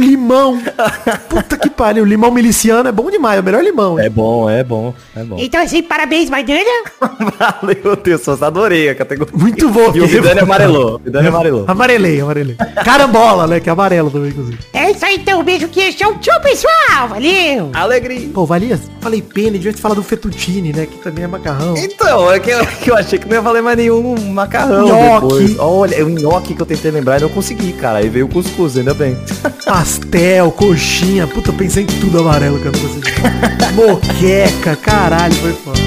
Limão. Puta que pariu. Limão miliciano é bom demais. É o melhor limão. É bom, é bom, é bom. Então, assim, parabéns, Maidana. Valeu, Deus, só adorei a categoria. Muito bom. E o Vidani amarelou. O Vidani amarelou. Amarelei, amarelei. Carambola, né? Que é amarelo também, inclusive. É isso aí, então. Um beijo, queijo. Tchau, tchau, pessoal. Valeu. Alegria. Pô, valia. Falei pene, devia ter falado do fettuccine, né? Que também é macarrão. Então, é que eu, que eu achei que não ia valer mais nenhum macarrão Nhoque. depois. Olha, é o nhoque que eu tentei lembrar e não consegui, cara. Aí veio o cuscuz, ainda bem. Pastel, coxinha. Puta, eu pensei em tudo amarelo que eu não consegui. Moqueca, caralho, foi foda.